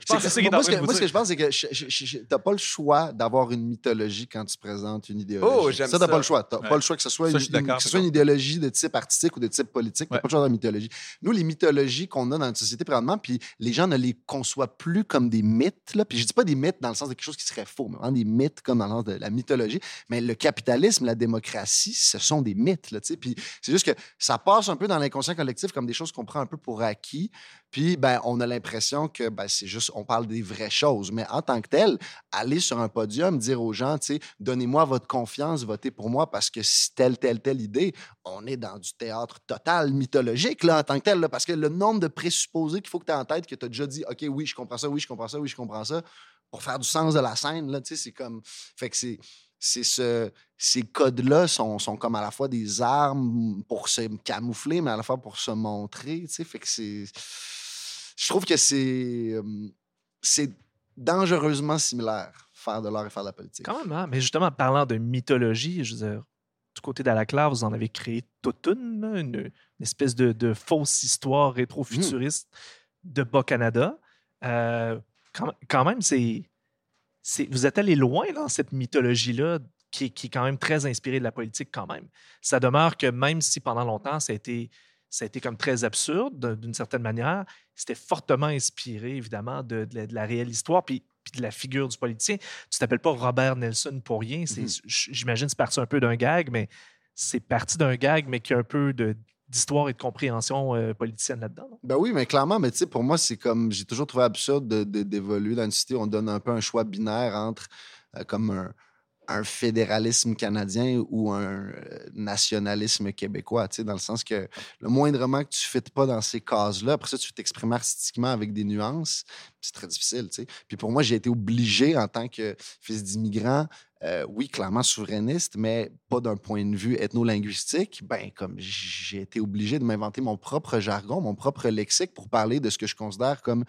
pense que c'est ça qu'il est en moi, ce que, vous moi, ce que dire. je pense, c'est que je- t'as pas le choix d'avoir une mythologie quand tu présentes une idéologie. Oh, j'aime ça, t'as ça. pas le choix. T'as Ouais. pas le choix que ce soit, Ça, une, je suis d'accord, que ce soit une idéologie de type artistique ou de type politique. T'as Ouais. pas le choix d'avoir une mythologie. Nous, les mythologies qu'on a dans notre société présentement, puis les gens ne les conçoivent plus comme des mythes. Là. Puis je dis pas des mythes dans le sens de quelque chose qui serait faux, mais vraiment des mythes comme dans le sens de la mythologie. Mais le capitalisme, la démocratie, ce sont des mythes. Là, puis c'est juste que ça passe un peu dans l'inconscient collectif comme des choses qu'on prend un peu pour acquis. Puis, ben, on a l'impression que ben, c'est juste, on parle des vraies choses. Mais en tant que tel, aller sur un podium, dire aux gens, donnez-moi votre confiance, votez pour moi parce que si telle, telle, telle idée, on est dans du théâtre total mythologique, là, en tant que tel, là, parce que le nombre de présupposés qu'il faut que tu aies en tête, que tu as déjà dit, OK, oui, je comprends ça, oui, je comprends ça, oui, je comprends ça, pour faire du sens de la scène, là, c'est comme. Fait que c'est. C'est ce, ces codes-là sont, sont comme à la fois des armes pour se camoufler, mais à la fois pour se montrer. tu sais. Fait que c'est. Je trouve que c'est. euh, C'est dangereusement similaire, faire de l'art et faire de la politique. Quand même, hein? Mais justement, parlant de mythologie, je veux dire, du côté d'Alaclaire, vous en avez créé toute une, une, une espèce de, de fausse histoire rétro-futuriste de Bas-Canada. Euh, quand, quand même, c'est, c'est. Vous êtes allé loin dans cette mythologie-là, qui, est- qui est quand même très inspirée de la politique, quand même. Ça demeure que même si pendant longtemps, ça a été, ça a été comme très absurde, de- d'une certaine manière, c'était fortement inspiré, évidemment, de, de la, de la réelle histoire. Puis puis de la figure du politicien. Tu t'appelles pas Robert Nelson pour rien. C'est, Mhm. j- J'imagine que c'est parti un peu d'un gag, mais c'est parti d'un gag, mais qui a un peu de, d'histoire et de compréhension euh, politicienne là-dedans. non? Ben oui, mais clairement, mais tu sais, pour moi, c'est comme. J'ai toujours trouvé absurde de- de- d'évoluer dans une cité. où On donne un peu un choix binaire entre euh, comme un, un fédéralisme canadien ou un euh, nationalisme québécois, tu sais, dans le sens que le moindrement que tu fites pas dans ces cases-là, après ça, tu t'exprimes artistiquement avec des nuances, c'est très difficile, tu sais. Puis pour moi, j'ai été obligé en tant que fils d'immigrant, euh, oui, clairement souverainiste, mais pas d'un point de vue ethno-linguistique. Ben, comme j'ai été obligé de m'inventer mon propre jargon, mon propre lexique pour parler de ce que je considère comme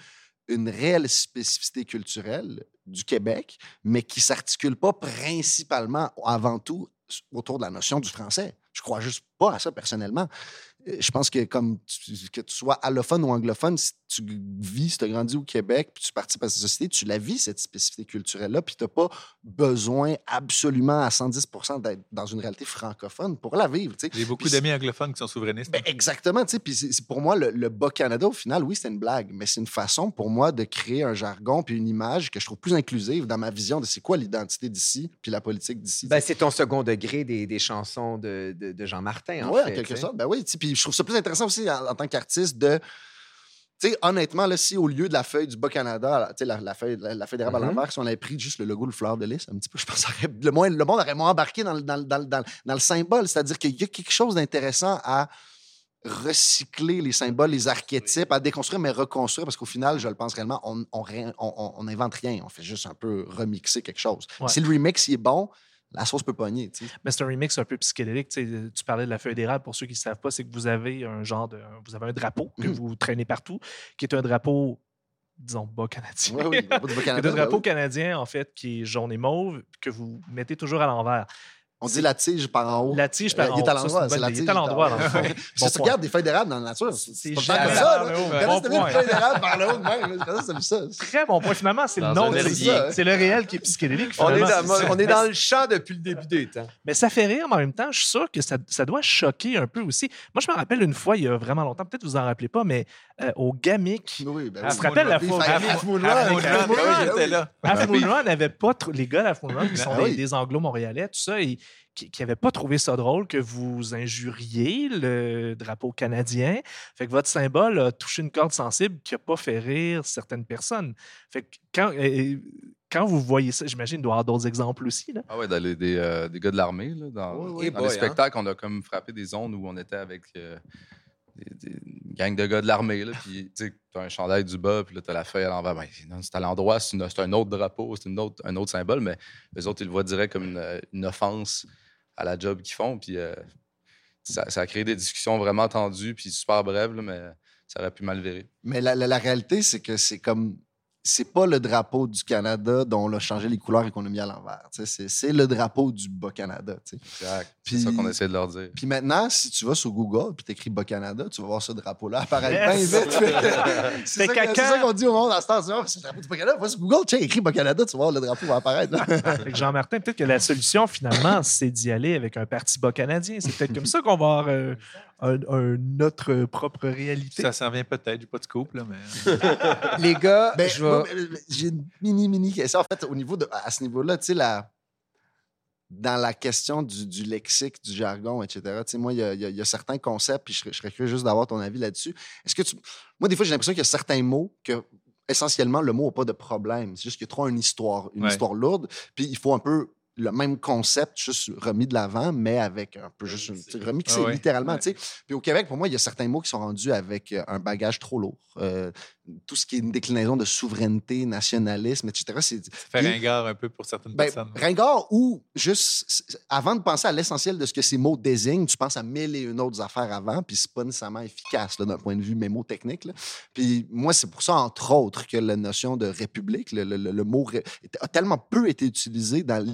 une réelle spécificité culturelle du Québec, mais qui s'articule pas principalement, avant tout, autour de la notion du français. Je crois juste pas à ça personnellement. Euh, Je pense que comme tu- que tu sois allophone ou anglophone, tu vis, si tu as grandi au Québec, puis tu participes à cette société, tu la vis, cette spécificité culturelle-là, puis tu n'as pas besoin absolument à 110% d'être dans une réalité francophone pour la vivre. J'ai beaucoup Puis d'amis anglophones qui sont souverainistes. ben, exactement, tu sais. Puis c'est- c'est pour moi, le, le Bas-Canada, au final, oui, c'est une blague, mais c'est une façon pour moi de créer un jargon puis une image que je trouve plus inclusive dans ma vision de c'est quoi l'identité d'ici puis la politique d'ici. Ben, c'est ton second degré des, des chansons de, de, de Jean Martin, en Oui, en fait, quelque sorte. Ben oui, puis je trouve ça plus intéressant aussi en, en tant qu'artiste de. Tu sais, honnêtement, là, si au lieu de la feuille du Bas-Canada, la, la feuille, la, la feuille d'érable à l'envers, si on avait pris juste le logo, le fleur de lys, un petit peu, je pense que le, moins, le monde aurait moins embarqué dans, le- dans, dans, dans, symbole. C'est-à-dire qu'il y a quelque chose d'intéressant à recycler les symboles, les archétypes, à déconstruire, mais reconstruire, parce qu'au final, je le pense réellement, on on, ré- on, on- on invente rien. On fait juste un peu remixer quelque chose. Ouais. Si le remix il est bon, la sauce peut pogner. tu sais. Mais c'est un remix un peu psychédélique. Tu, sais, tu parlais de la feuille d'érable. Pour ceux qui ne savent pas, c'est que vous avez un genre de. Vous avez un drapeau que Mhm. vous traînez partout, qui est un drapeau, disons, bas canadien. Oui, oui, le drapeau du C'est un Bas-Canada, ben drapeau oui. canadien, en fait, qui est jaune et mauve, que vous mettez toujours à l'envers. On dit la tige par en haut. La tige par en il est à haut. Ça, l'endroit, c'est la tige. Il est à l'endroit, dans le fond. Parce Bon que tu regardes des feuilles d'érable dans la nature, c'est C'est pas comme ça. haut. Quand tu une feuille d'érable par le haut de même, là, ça, c'est ça. Très bon point. Finalement, c'est le nom. C'est le réel qui est psychédélique. On est, finalement. dans, C'est- on est mais dans le champ depuis le début des temps. Mais ça fait rire, mais en même temps, je suis sûr que ça, ça doit choquer un peu aussi. Moi, je me rappelle une fois, il y a vraiment longtemps, peut-être vous en rappelez pas, mais euh, au Gamic, Oui, ben Ah, tu te rappelles la fois- Half Half Moon Run, Moon Moon ben ben là. Half Moon Run n'avait pas trop. Les gars d'Half Moon Run, qui sont Ah des, anglo-montréalais, tout ça, qui n'avaient pas trouvé ça drôle que vous injuriez le drapeau canadien. Fait que votre symbole a touché une corde sensible qui n'a pas fait rire certaines personnes. Fait que quand, quand vous voyez ça, j'imagine qu'il doit y avoir d'autres exemples aussi. Là. Ah ouais, dans les- des, euh, des gars de l'armée, là, dans, Oui, oui. dans boy, les hein. spectacles, on a comme frappé des zones où on était avec euh, des, des gang de gars de l'armée, puis tu t'as un chandail du bas, puis là, t'as la feuille à l'envers. Ben, c'est à l'endroit, c'est, un autre drapeau, c'est autre, un autre symbole, mais les autres, ils le voient direct comme une, offense à la job qu'ils font, puis euh, ça, a créé des discussions vraiment tendues, puis super brèves, là, mais ça aurait pu mal virer. Mais la- la réalité, c'est que c'est comme. C'est pas le drapeau du Canada dont on a changé les couleurs et qu'on a mis à l'envers. tu. C'est, le drapeau du Bas-Canada. tu. Exact. C'est ça qu'on essaie de leur dire. Puis maintenant, si tu vas sur Google et t'écris Bas-Canada, tu vas voir ce drapeau-là apparaître Yes! bien vite. c'est, ça, qu'on dit au monde à ce temps. Tu C'est le drapeau du Bas-Canada. Va sur Google, tiens, écris Bas-Canada, tu vas voir le drapeau va apparaître. là. Fait que Jean-Martin, peut-être que la solution, finalement, c'est d'y aller avec un parti bas canadien. C'est peut-être comme ça qu'on va avoir euh, un, un- notre propre réalité. Ça s'en vient peut-être, j'ai pas de scoop, là, mais. Les gars, Ben, J'ai une mini, mini question. En fait, au niveau de, à ce niveau-là, tu sais, la, dans la question du, du lexique, du jargon, etc., tu sais, moi, il y a, il y a- il y a certains concepts, puis je, serais- je serais curieux juste d'avoir ton avis là-dessus. Est-ce que tu. Moi, des fois, j'ai l'impression qu'il y a certains mots que, essentiellement, le mot n'a pas de problème. C'est juste qu'il y a trop une histoire, une Ouais. histoire lourde, puis il faut un peu le même concept, juste remis de l'avant, mais avec un peu juste une, remixé Ah ouais. littéralement. Ouais. tu sais. Puis au Québec, pour moi, il y a certains mots qui sont rendus avec euh, un bagage trop lourd. Euh, tout ce qui est une déclinaison de souveraineté, nationalisme, etc. C'est fait Puis- ringard un peu pour certaines ben, personnes. ringard ou juste avant de penser à l'essentiel de ce que ces mots désignent, tu penses à mille et une autres affaires avant, puis c'est pas nécessairement efficace d'un point de vue mémotechnique. Puis moi, c'est pour ça, entre autres, que la notion de république, le, le- le- le mot ré- a tellement peu été utilisé dans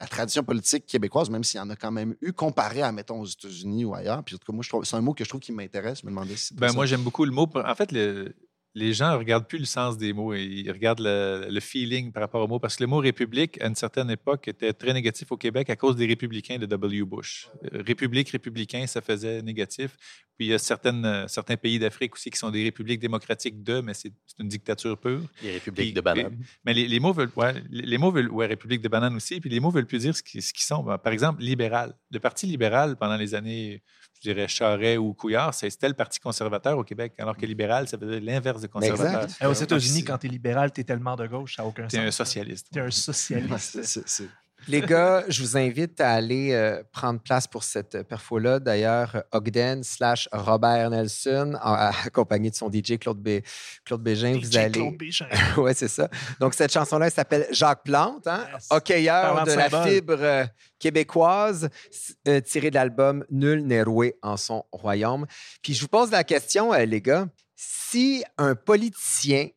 la tradition politique québécoise, même s'il y en a quand même eu, comparé à, mettons, aux États-Unis ou ailleurs. Puis en tout cas, moi, c'est un mot que je trouve qui m'intéresse. Je me demandais si Ben, moi, j'aime beaucoup le mot. En fait, le- les gens ne regardent plus le sens des mots. Ils regardent le, le feeling par rapport au mot. Parce que le mot république, à une certaine époque, était très négatif au Québec à cause des républicains de W. Bush. Euh, République, républicain, ça faisait négatif. Puis il y a certaines, euh, certains pays d'Afrique aussi qui sont des républiques démocratiques de, mais c'est une dictature pure. Les républiques Puis- de bananes. Mais les, les mots veulent. Ouais, les mots veulent. Ouais, République de bananes aussi. Puis les mots veulent plus dire ce qu'ils sont. Ben, Par exemple, libéral. Le Parti libéral, pendant les années, je dirais, Charest ou Couillard, c'est- c'était le Parti conservateur au Québec. Alors que libéral, ça faisait l'inverse de conservateur. exact. Euh, aux États-Unis, quand t'es libéral, t'es tellement de gauche, ça n'a aucun T'es un sens. socialiste. T'es un socialiste. c'est- c'est- c'est- Les gars, je vous invite à aller euh, prendre place pour cette perfo-là. D'ailleurs, Ogden slash Robert Nelson, en- accompagné de son DJ Claude, Bé- Claude Bégin, vous DJ allez... Claude Bégin. oui, c'est ça. Donc, cette chanson-là, elle s'appelle Jacques Plante, hein? Yes. hockeyeur de la symbole. fibre euh, québécoise, s- euh, tiré de l'album Nul n'est roué en son royaume. Puis je vous pose la question, euh, les gars, si un politicien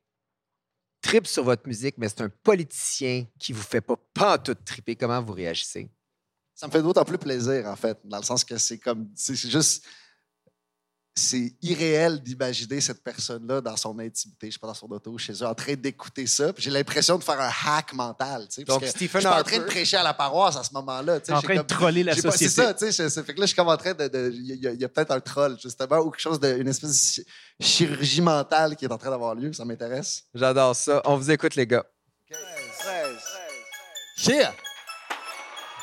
tripe sur votre musique, mais c'est un politicien qui vous fait pas tout triper, comment vous réagissez? Ça me fait d'autant plus plaisir, en fait, dans le sens que c'est comme. C'est juste. C'est irréel d'imaginer cette personne-là dans son intimité, je sais pas, dans son auto, chez eux, en train d'écouter ça. J'ai l'impression de faire un hack mental. tu sais, parce Donc, que Stephen je suis en train de prêcher à la paroisse à ce moment-là. tu sais, en train de troller la société. C'est ça, tu sais. fait que là, je suis comme en train de. Il y a, il y a peut-être un troll, justement, ou quelque chose de. Une espèce de chi- chirurgie mentale qui est en train d'avoir lieu. Ça m'intéresse. J'adore ça. On vous écoute, les gars. Cheer!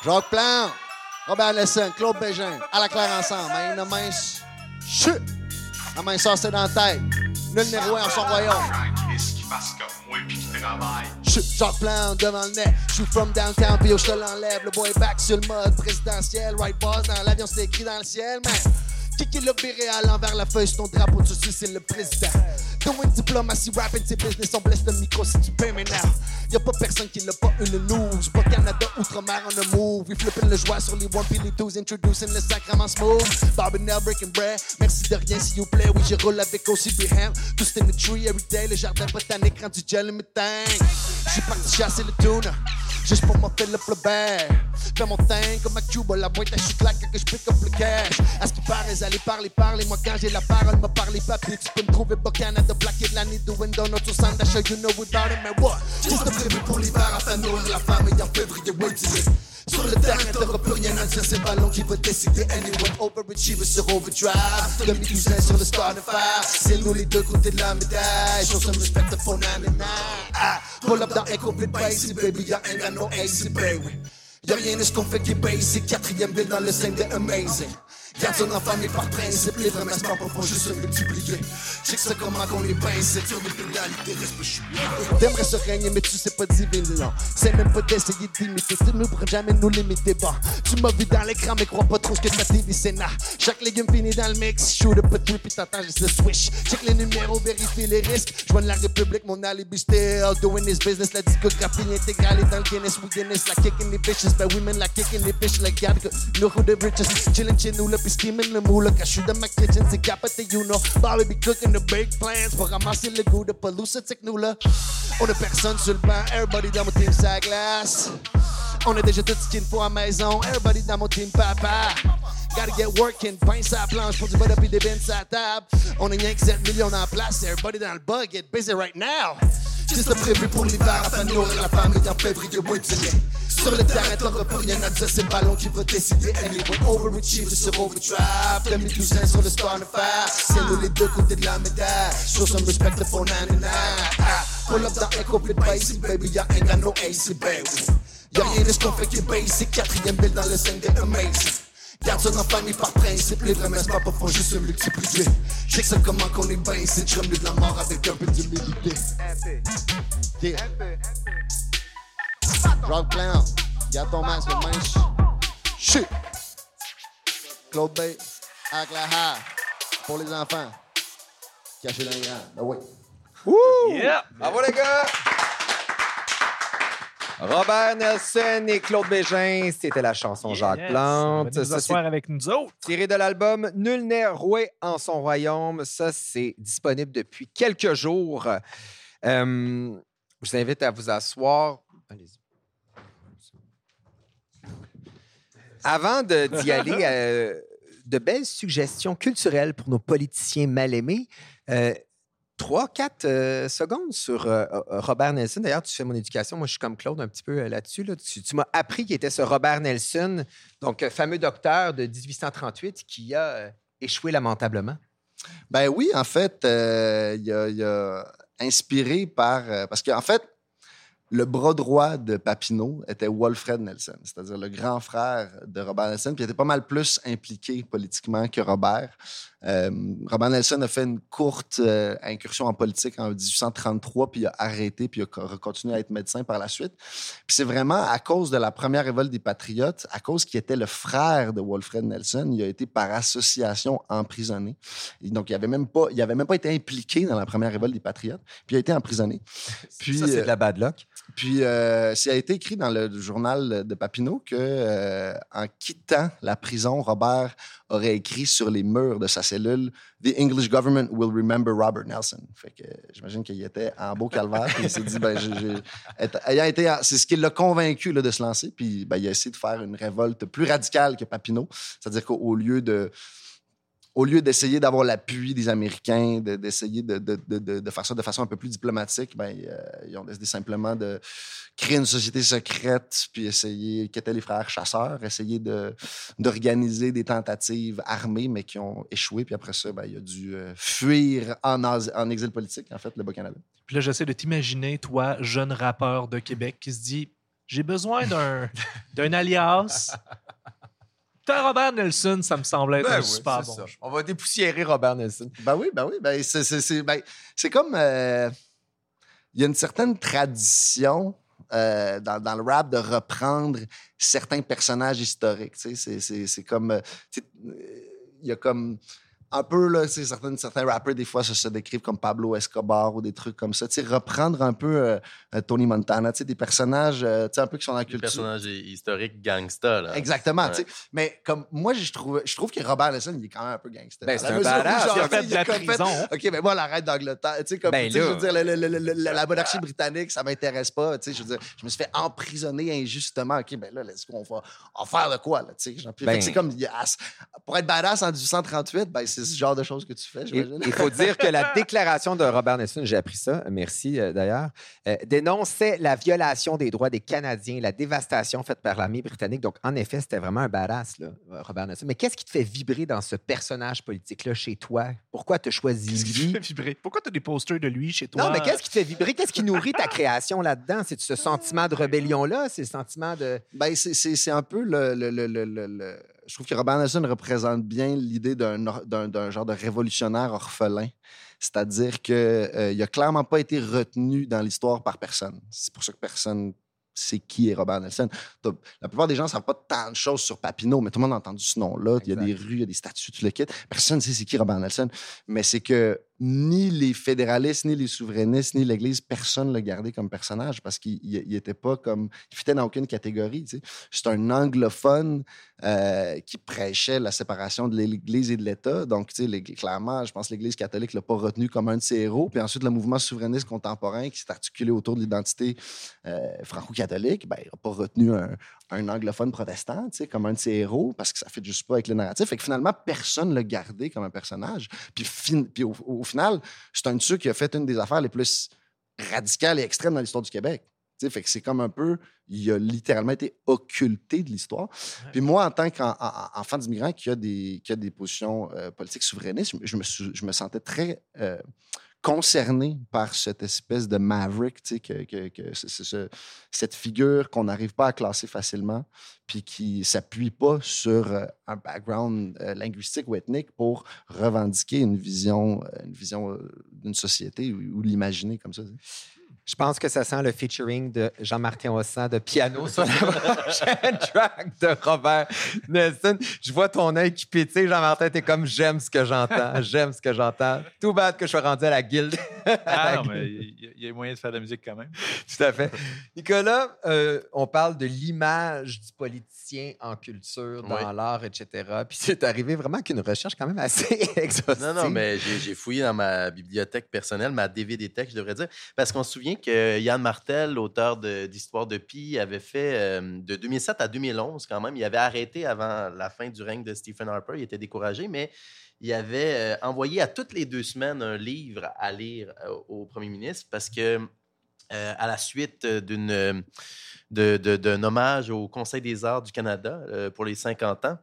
Jacques Plante, Robert Lesson, Claude Bégin, à la claire ensemble. Main de main, chut! La main sortie dans la tête. Nul n'est roi en son royaume. Chut, Jacques Plante devant le nez. Je suis from downtown, puis je te l'enlève. Le boy back sur le mode présidentiel. Right boss dans l'avion, c'est écrit dans le ciel, man. Kicker le béret à l'envers la feuille ton drapeau, sais, c'est le président. Doing diplomacy, rapping, c'est business, on blesse le micro si tu paies maintenant. Y'a pas personne qui n'a pas une news. Pas Canada, outre-mer, on a move. We flipping le joie sur les one puis les twos, introducing le sacrement smooth. Barbinell, breaking bread. Merci de rien, s'il vous plaît. Oui, je roule avec aussi Beham. Tout in the tree every day. Le jardin botanique rendu gel me thing. J'suis parti chasser le tuna. Juste pour me faire le plebert. Fais mon thing comme à Cuba, la boîte à quand que je pick up le cash. À ce qui paraît, allez parler, parler. Moi, quand j'ai la parole, me parler pas. Puis tu peux me trouver pas Canada, blacké de l'année, doing donuts au centre d'achat, you know without it, mais what? Juste prévu pour l'hiver afin de nourrir la femme et en février, wait till. Sur le terrain, t'auras plus rien à dire, c'est ballon qui va décider. Anyway, overachiever sur overdrive. Demi-douzaine sur le star. C'est nous les deux côtés de la médaille. Show some respect phone and Ah, pull up dans incomplete basic, baby, y'a ain't got no AC, baby. Y'a rien de ce qu'on fait qui est basic. Quatrième ville dans le scène de Amazing. Garde son enfant, mais par principe, les vrais masses pas juste se multiplier. Check ça comment qu'on les pince, c'est sur des pénalités, respect, je suis bien. T'aimerais se régner, mais tu sais pas diviner, non. C'est même pas d'essayer d'imiter, tu ne pourras jamais nous limiter, bon. Tu m'as vu dans l'écran, mais crois pas trop ce que ta TV Sénat. Chaque légume finit dans le mix, shoot up trip, puis t'entends juste le swish. Check les numéros, vérifie les risques. Joigne la République, mon alibi still doing this business. La discographie intégrale est dans le Guinness, we Guinness, la kicking les bitches, ben women, la kicking les bitches, la garde que nous who the riches. Chillin' chez nous, là, puis steaming quand je suis dans ma kitchen, c'est capoté, you know. Bobby be cooking the big plans pour ramasser le goût de nous là. On a personne sur le banc, everybody dans mon team, ça glace. On a déjà tout ce qu'il faut maison, everybody dans mon team, papa. Gotta get working, pince à la planche pour du butter pis des bins à table. On a rien que 7 millions en place, everybody dans le bug, get busy right now. Juste prévu pour l'hiver afin de nourrir la famille en février, Sur le terrain, t'auras pas rien à dire, c'est le ballon qui va décider. Anyone overachieve sur overtrap. T'as mis tout ça sur le starting fire. C'est nous les deux côtés de la médaille. Show some respect to 499. Ah, Pull up dans un complet basic, baby, y'a un gars no AC, baby. Y'a rien de ce qu'on fait qui est basic. Quatrième bill dans le 5 get amazing. Garde son enfant, mais par principe, les messes pas font juste se multiplier. Je sais comment qu'on est bien ici, je de la mort avec un peu d'humilité. Yeah. Drop clown, garde ton masque, manche. Chut! Claude Bay, avec la ha, pour les enfants. Caché dans les grands. Ben oui. Yeah! Bravo, les gars! Robert Nelson et Claude Bégin, c'était la chanson Jacques Yes. Plante. Venez Ça, avec nous autres. tiré de l'album Nul n'est roué en son royaume. Ça, c'est disponible depuis quelques jours. Euh, je vous invite à vous asseoir. Allez-y. Avant d'y aller, euh, de belles suggestions culturelles pour nos politiciens mal aimés. Euh, Trois, quatre euh, secondes sur euh, euh, Robert Nelson. D'ailleurs, tu fais mon éducation. Moi, je suis comme Claude un petit peu là-dessus. là. Tu, m'as appris qu'il était ce Robert Nelson, donc fameux docteur de 1838 qui a échoué lamentablement. Ben oui, en fait, il a, il a inspiré par. parce qu'en fait, le bras droit de Papineau était Walfred Nelson, c'est-à-dire le grand frère de Robert Nelson, puis il était pas mal plus impliqué politiquement que Robert. Euh, Robert Nelson a fait une courte euh, incursion en politique en 1833, puis il a arrêté, puis il a co- continué à être médecin par la suite. Puis c'est vraiment à cause de la première révolte des Patriotes, à cause qu'il était le frère de Walfred Nelson, il a été par association emprisonné. Et donc, il n'avait même, pas- il avait même pas été impliqué dans la première révolte des Patriotes, puis il a été emprisonné. Puis, ça, c'est de la bad luck. Puis, euh, a été écrit dans le journal de Papineau que, euh, en quittant la prison, Robert aurait écrit sur les murs de sa cellule The English government will remember Robert Nelson. Fait que j'imagine qu'il était en beau calvaire. il s'est dit, ben, c'est ce qui l'a convaincu là, de se lancer. Puis, ben, il a essayé de faire une révolte plus radicale que Papineau. C'est-à-dire qu'au lieu de au lieu d'essayer d'avoir l'appui des Américains, de- d'essayer de, faire ça de façon un peu plus diplomatique, ben, euh, ils ont décidé simplement de créer une société secrète, puis essayer, qui étaient les frères chasseurs, essayer d'organiser des tentatives armées, mais qui ont échoué. Puis après ça, ben, il a dû euh, fuir en, exil politique, en fait, le Bas-Canada. Puis là, j'essaie de t'imaginer, toi, jeune rappeur de Québec, qui se dit J'ai besoin d'un alias. T'as Robert Nelson, ça me semblait être Ben un oui, super c'est bon. ça. On va dépoussiérer Robert Nelson. Ben oui, ben oui. Ben c'est, c'est- c'est- ben, c'est comme. euh, Il y a une certaine tradition euh, dans, dans le rap de reprendre certains personnages historiques. tu sais. C'est, c'est, c'est comme. euh, Il y a comme. Un peu, là, certains, certains rappers, des fois, se, se décrivent comme Pablo Escobar ou des trucs comme ça. Tu sais, reprendre un peu euh, euh, Tony Montana, tu sais, des personnages euh, tu sais, un peu qui sont dans la culture. personnage historique gangsta. Là. Exactement. Ouais. tu sais. Mais comme moi, je trouve, je trouve que Robert Nelson, il est quand même un peu gangster. Ben, c'est un badass. Il a fait de la fait- prison. OK, mais moi, la reine d'Angleterre, tu sais, comme, Ben tu sais, je veux dire, le- le- le- le- la monarchie britannique, ça m'intéresse pas, tu sais, je veux dire, je me suis fait emprisonner injustement. OK, ben là, let's go, on va, on va faire de quoi, là, tu sais. Ben- c'est comme, pour être badass en 1838, ben, c'est ce genre de choses que tu fais, Il j'imagine. il faut dire que la déclaration de Robert Nelson, j'ai appris ça, merci euh, d'ailleurs, euh, dénonçait la violation des droits des Canadiens, la dévastation faite par l'armée britannique. Donc, en effet, c'était vraiment un badass, là, Robert Nelson. Mais qu'est-ce qui te fait vibrer dans ce personnage politique-là chez toi? Pourquoi tu as choisi Qu'est-ce qui te fait vibrer? Pourquoi tu as des posters de lui chez toi? Non, mais qu'est-ce qui te fait vibrer? Qu'est-ce qui nourrit ta création là-dedans? C'est ce sentiment de rébellion-là? C'est le sentiment de. Ben, c'est- c'est c'est un peu le, le, le, le, le- le- je trouve que Robert Nelson représente bien l'idée d'un genre de révolutionnaire orphelin. C'est-à-dire qu'il il n'a clairement pas été retenu dans l'histoire par personne. C'est pour ça que personne sait qui est Robert Nelson. La plupart des gens ne savent pas tant de choses sur Papineau, mais tout le monde a entendu ce nom-là. Il y a des rues, il y a des statues, tout le kit. Personne ne sait c'est qui Robert Nelson. Mais c'est que ni les fédéralistes, ni les souverainistes, ni l'Église, personne ne l'a gardé comme personnage parce qu'il n'était pas comme. Il fitait dans aucune catégorie. C'est un anglophone euh, qui prêchait la séparation de l'Église et de l'État. Donc, tu sais, clairement, je pense que l'Église catholique ne l'a pas retenu comme un de ses héros. Puis ensuite, le mouvement souverainiste contemporain qui s'est articulé autour de l'identité euh, franco-catholique, ben, il n'a pas retenu un, un anglophone protestant tu sais, comme un de ses héros parce que ça ne fait juste pas avec le narratif. Fait que finalement, personne ne l'a gardé comme un personnage. Puis, fin- puis au, au final, c'est un de ceux qui a fait une des affaires les plus radicales et extrêmes dans l'histoire du Québec. Tu sais, fait que c'est comme un peu, il a littéralement été occulté de l'histoire. Puis moi, en tant qu'enfant d'immigrant qui a des, qui a des positions euh, politiques souverainistes, je, me- je me, suis- je me sentais très euh, concerné par cette espèce de maverick, tu sais, que, cette figure qu'on n'arrive pas à classer facilement, puis qui s'appuie pas sur euh, un background euh, linguistique ou ethnique pour revendiquer une vision, euh, une vision d'une société ou, l'imaginer comme ça. Je pense que ça sent le featuring de Jean-Martin Hossan de piano sur la prochaine track de Robert Nelson. Je vois ton œil qui pétille, Jean-Martin. T'es comme j'aime ce que j'entends, j'aime ce que j'entends. Tout bad que je sois rendu à la guilde. Ah non, mais il y, a- il y a moyen de faire de la musique quand même. Tout à fait. Nicolas, euh, on parle de l'image du politicien en culture, dans Oui. l'art, etc. Puis c'est arrivé vraiment qu'une recherche quand même assez exhaustive. Non, non, mais j'ai j'ai fouillé dans ma bibliothèque personnelle, ma DVD tech, je devrais dire, parce qu'on se souvient que Yann Martel, l'auteur de- d'Histoire de Pi, avait fait euh, de 2007 à 2011 quand même. Il avait arrêté avant la fin du règne de Stephen Harper. Il était découragé, mais il avait euh, envoyé à toutes les deux semaines un livre à lire euh, au premier ministre parce que à la suite de- de- d'un hommage au Conseil des arts du Canada pour les 50 ans.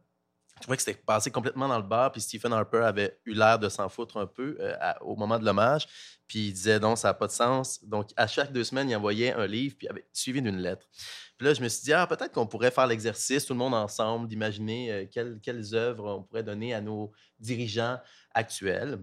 Je trouvais que c'était passé complètement dans le bar, puis Stephen Harper avait eu l'air de s'en foutre un peu euh, à- au moment de l'hommage. Puis il disait non, ça n'a pas de sens. Donc, à chaque deux semaines, il envoyait un livre, puis avait suivi d'une lettre. Puis là, je me suis dit, ah, peut-être qu'on pourrait faire l'exercice, tout le monde ensemble, d'imaginer euh, quelles, quelles œuvres on pourrait donner à nos dirigeants actuels.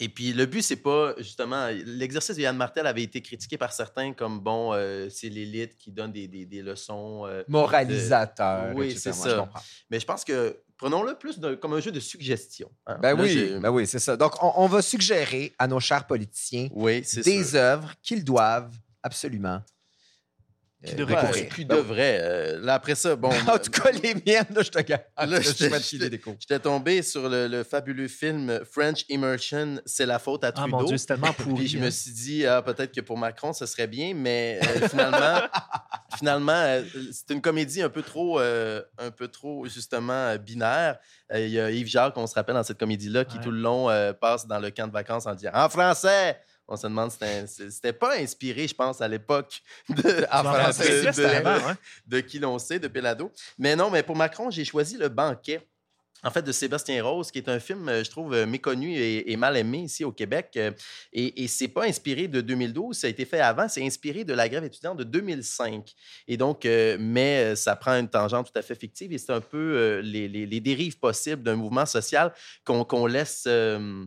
Et puis, le but, c'est pas justement. L'exercice de Yann Martel avait été critiqué par certains comme bon, euh, c'est l'élite qui donne des, des- des leçons. euh, Moralisateur. Oui, c'est je ça. comprends. mais je pense que prenons-le plus de- comme un jeu de suggestion. hein. Ben Là, oui, ben oui, c'est ça. Donc, on, on va suggérer à nos chers politiciens Oui, des sûr. œuvres qu'ils doivent absolument Qui euh, découvrir. qui Ben oui. devrait. euh, là, après ça, bon. En tout cas, les miennes, là, je te gagne. Là, je j'étais- tombé sur le, le fabuleux film French Immersion, c'est la faute à Ah Trudeau. mon Dieu, c'est tellement pourri. Puis je me hein. suis dit, ah, peut-être que pour Macron, ce serait bien, mais euh, finalement, finalement euh, c'est une comédie un peu trop, euh, un peu trop justement, binaire. Il y a Yves Jacques, on se rappelle dans cette comédie-là, qui Ouais. tout le long passe dans le camp de vacances en disant en français. On se demande, c'était c'était pas inspiré, je pense, à l'époque de, de- c'était de- avant, hein? de qui l'on sait, de Pelado. Mais non, mais pour Macron, j'ai choisi Le Banquet. En fait, de Sébastien Rose, qui est un film, euh, je trouve, euh, méconnu et, et mal aimé ici au Québec. Euh, Et, et c'est pas inspiré de 2012, ça a été fait avant, c'est inspiré de la grève étudiante de 2005. Et donc, euh, mais ça prend une tangente tout à fait fictive et c'est un peu euh, les, les- les dérives possibles d'un mouvement social qu'on laisse. euh,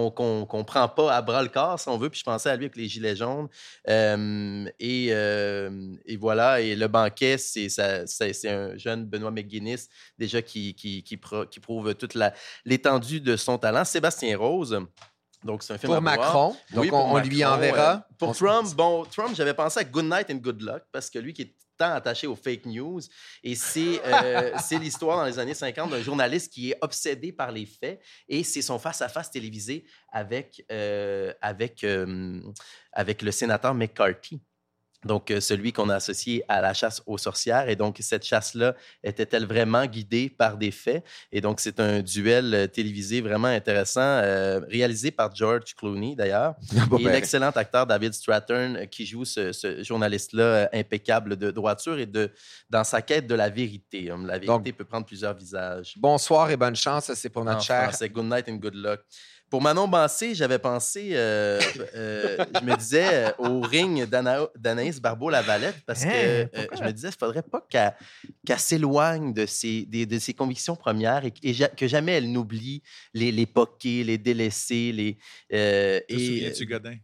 qu'on qu'on prend pas à bras le corps, si on veut. Puis je pensais à lui avec les Gilets jaunes. Euh, et, euh, et voilà, et le banquet, c'est un jeune Benoît McGuinness, déjà qui, qui, qui, pro- qui prouve toute l'étendue de son talent. Sébastien Rose. Donc, c'est un film Pour à voir. Macron. Donc, Oui, on, pour on lui enverra. euh, pour On- Trump, bon, Trump, j'avais pensé à Good Night and Good Luck parce que lui qui est tant attaché aux fake news. Et c'est euh, l'histoire dans les années 50 d'un journaliste qui est obsédé par les faits et c'est son face-à-face télévisé avec, euh, avec, euh, avec le sénateur McCarthy. Donc, euh, celui qu'on a associé à la chasse aux sorcières. Et donc, cette chasse-là était-elle vraiment guidée par des faits? Et donc, c'est un duel euh, télévisé vraiment intéressant, euh, réalisé par George Clooney, d'ailleurs. Bon, Et ben, l'excellent acteur David Stratton qui joue ce, ce journaliste-là impeccable de droiture et de, dans sa quête de la vérité. Hum, La vérité Donc- peut prendre plusieurs visages. Bonsoir et bonne chance. C'est pour En notre cher. français, good night and good luck. Pour Manon Bassé, j'avais pensé, euh, euh, je me disais, euh, au ring d'Ana- d'Anaïs Barbeau-Lavalette, parce Hein, que euh, pourquoi? je me disais, il ne faudrait pas qu'elle s'éloigne de ses, des- de ses convictions premières et, et ja- que jamais elle n'oublie les, les poqués, les délaissés, les. euh, Te souviens-tu, Godin?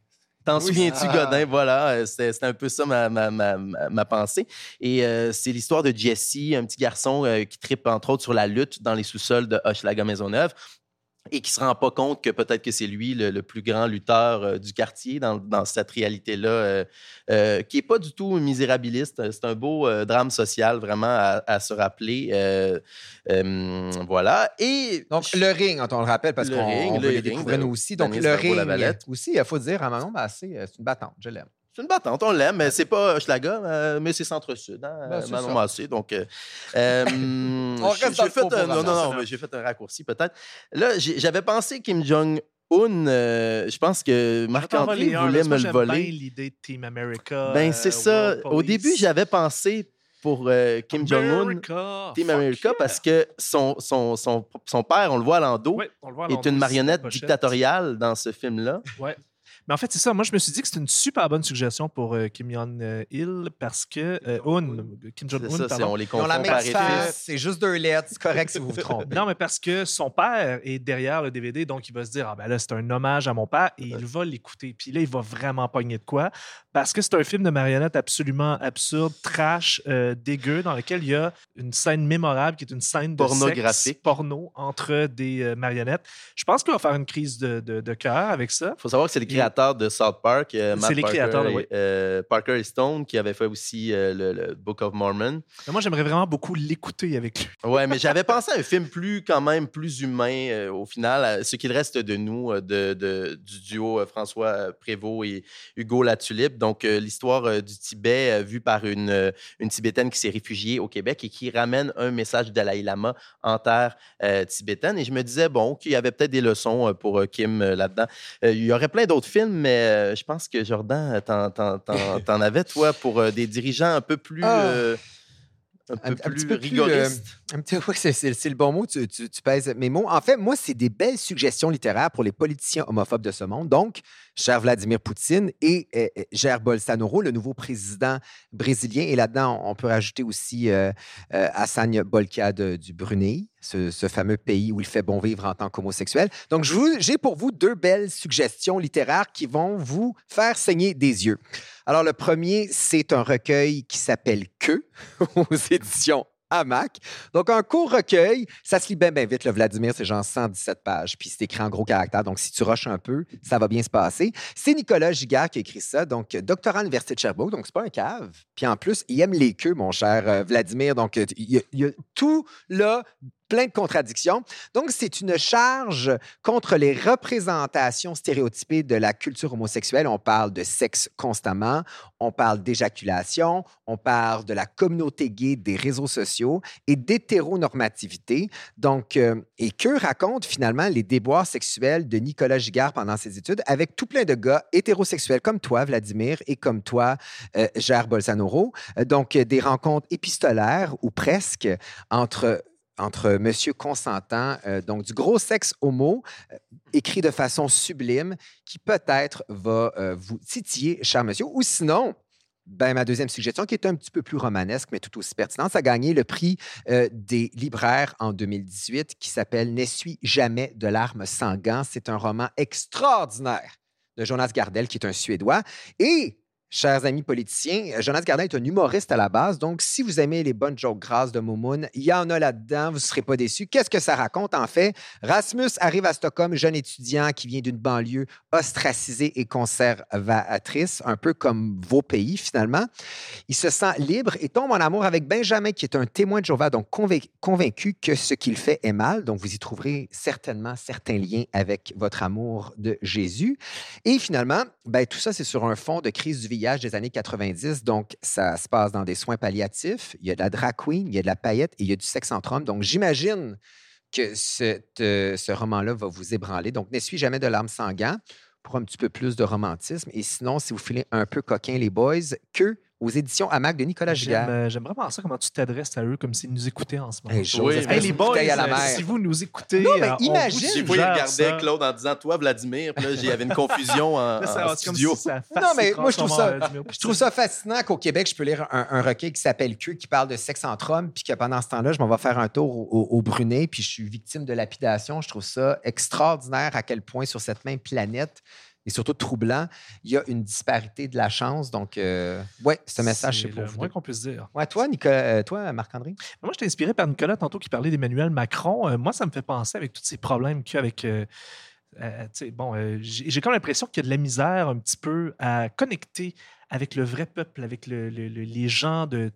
T'en Oui. souviens-tu, Ah. Godin? Voilà, c'était un peu ça ma, ma, ma, ma- ma pensée. Et euh, c'est l'histoire de Jesse, un petit garçon euh, qui tripe entre autres sur la lutte dans les sous-sols de Hochelaga Maisonneuve et qui se rend pas compte que peut-être que c'est lui le, le plus grand lutteur euh, du quartier dans, dans cette réalité-là, euh, euh, qui est pas du tout misérabiliste. C'est un beau drame social vraiment à, à se rappeler. Voilà. Et Donc, le ring, on le rappelle, parce Le qu'on ring, on le ring découvrir nous aussi. Donc, le ring aussi, il faut dire à Manon Bassé, euh, c'est une battante, je l'aime. C'est une battante, on l'aime, mais c'est pas Hochelaga, euh, mais c'est centre-sud, hein, Ben, Manon. Massé. Donc, euh, euh, On j'ai- fait un, non, non, non, fait un raccourci peut-être. Là, j'avais pensé Kim Jong-un, euh, je pense que Marc-André un, voulait me le voler. bien l'idée de Team America. Ben, euh, c'est ça. Au début, j'avais pensé pour euh, Kim Jong-un, Team America, yeah. parce que son, son, son, son père, on le voit à l'endos, Ouais, on le voit à est une marionnette dictatoriale dans ce film-là. Mais en fait, c'est ça. Moi, je me suis dit que c'était une super bonne suggestion pour euh, Kim Jong-il parce que. euh, Un, Kim C'est Jong-un, ça, c'est- pardon. on les confond la par c'est juste deux lettres, c'est correct si vous vous trompez. Non, mais parce que son père est derrière le DVD, donc il va se dire Ah ben là, c'est un hommage à mon père et il va l'écouter. Puis là, il va vraiment pogner de quoi parce que c'est un film de marionnettes absolument absurde, trash, euh, dégueu, dans lequel il y a une scène mémorable qui est une scène de Pornographique. sexe porno entre des euh, marionnettes. Je pense qu'il va faire une crise de, de, de cœur avec ça. Il faut savoir que c'est les créateurs de South Park, euh, C'est les Parker créateurs, et, oui. euh, Parker et Stone, qui avaient fait aussi euh, le, le Book of Mormon. Mais moi, j'aimerais vraiment beaucoup l'écouter avec lui. Ouais, mais j'avais pensé à un film plus, quand même, plus humain, au final, à ce qu'il reste de nous, de, de- du duo François Prévost et Hugo Latulippe. Donc, l'histoire du Tibet vue par une, une Tibétaine qui s'est réfugiée au Québec et qui ramène un message du Dalai Lama en terre tibétaine. Et je me disais, bon, qu'il y avait peut-être des leçons pour Kim là-dedans. Il y aurait plein d'autres films, mais euh, je pense que Jordan, t'en, t'en- t'en- t'en avais, toi, pour euh, des dirigeants un peu plus. Ah. euh, un peu Un- un plus petit peu c'est, c'est- c'est le bon mot, tu, tu- tu pèses mes mots. En fait, moi, c'est des belles suggestions littéraires pour les politiciens homophobes de ce monde. Donc, cher Vladimir Poutine et euh, euh, Jair Bolsonaro, le nouveau président brésilien. Et là-dedans, on peut rajouter aussi euh, euh, Hassan du Brunei, ce, ce fameux pays où il fait bon vivre en tant qu'homosexuel. Donc, j'ai pour vous deux belles suggestions littéraires qui vont vous faire saigner des yeux. Alors, le premier, c'est un recueil qui s'appelle Que aux éditions Donc, un court recueil, ça se lit bien, vite, le Vladimir, c'est genre 117 pages, puis c'est écrit en gros caractères. Donc, si tu rushes un peu, ça va bien se passer. C'est Nicolas Giguère qui a écrit ça, donc doctorat à l'Université de Sherbrooke, donc c'est pas un cave. Puis en plus, il aime les queues, mon cher euh, Vladimir. Donc, il y, a, y a tout là, plein de contradictions. Donc, c'est une charge contre les représentations stéréotypées de la culture homosexuelle. On parle de sexe constamment, on parle d'éjaculation, on parle de la communauté gay des réseaux sociaux et d'hétéronormativité. Donc, euh, et que raconte finalement les déboires sexuels de Nicolas Giguère pendant ses études avec tout plein de gars hétérosexuels comme toi, Vladimir, et comme toi, euh, Jair Bolsonaro? Euh, Donc, euh, des rencontres épistolaires ou presque entre entre monsieur consentant, euh, donc du gros sexe homo, euh, écrit de façon sublime, qui peut-être va euh, vous titiller, cher monsieur, ou sinon, ben, ma deuxième suggestion, qui est un petit peu plus romanesque, mais tout aussi pertinente, ça a gagné le prix des libraires en 2018 qui s'appelle N'essuie jamais de larmes sans. C'est un roman extraordinaire de Jonas Gardel, qui est un Suédois. Et, chers amis politiciens, euh, Jonas Gardel est un humoriste à la base. Donc, si vous aimez les bonnes jokes grasses de Momoun, il y en a là-dedans, vous ne serez pas déçus. Qu'est-ce que ça raconte, en fait? Rasmus arrive à Stockholm, jeune étudiant qui vient d'une banlieue ostracisée et conservatrice, un peu comme vos pays, finalement. Il se sent libre et tombe en amour avec Benjamin, qui est un témoin de Jéhovah, donc convaincu, convaincu que ce qu'il fait est mal. Donc, vous y trouverez certainement certains liens avec votre amour de Jésus. Et finalement, ben, tout ça, c'est sur un fond de crise du Des années 90. Donc, ça se passe dans des soins palliatifs. Il y a de la drag queen, il y a de la paillette et il y a du sexe entre hommes. Donc, j'imagine que euh, ce roman-là va vous ébranler. Donc, n'essuie jamais de larmes gants pour un petit peu plus de romantisme. Et sinon, si vous filez un peu coquin, les boys, que aux éditions Hamac de Nicolas Giguère. euh, j'aime vraiment ça, comment tu t'adresses à eux comme s'ils nous écoutaient en ce moment. Hey, Oui, Hey, les boys, bouteille à la euh, mer. si vous nous écoutez, Non, mais euh, imagine, vous Des fois, il suggère regardait ça. Claude en disant Toi, Vladimir. Puis là, il y avait une confusion en, ça- studio. si ça Non, mais moi, je trouve ça- Je trouve ça fascinant qu'au Québec, je peux lire un, un recueil qui s'appelle Que, qui parle de sexe entre hommes, puis que pendant ce temps-là, je m'en vais faire un tour au, au Brunet, puis je suis victime de lapidation. Je trouve ça extraordinaire à quel point sur cette même planète, et surtout troublant, il y a une disparité de la chance. Donc, euh, ouais, ce message, c'est pour le vous. moins qu'on puisse dire. Ouais, toi, Nicolas, euh, toi, Marc-André? Moi, j'étais inspiré par Nicolas tantôt qui parlait d'Emmanuel Macron. Euh, moi, ça me fait penser avec tous ces problèmes qu'il y a avec. euh, euh, bon, euh, j'ai comme l'impression qu'il y a de la misère un petit peu à connecter avec le vrai peuple, avec le- le- le- les gens de,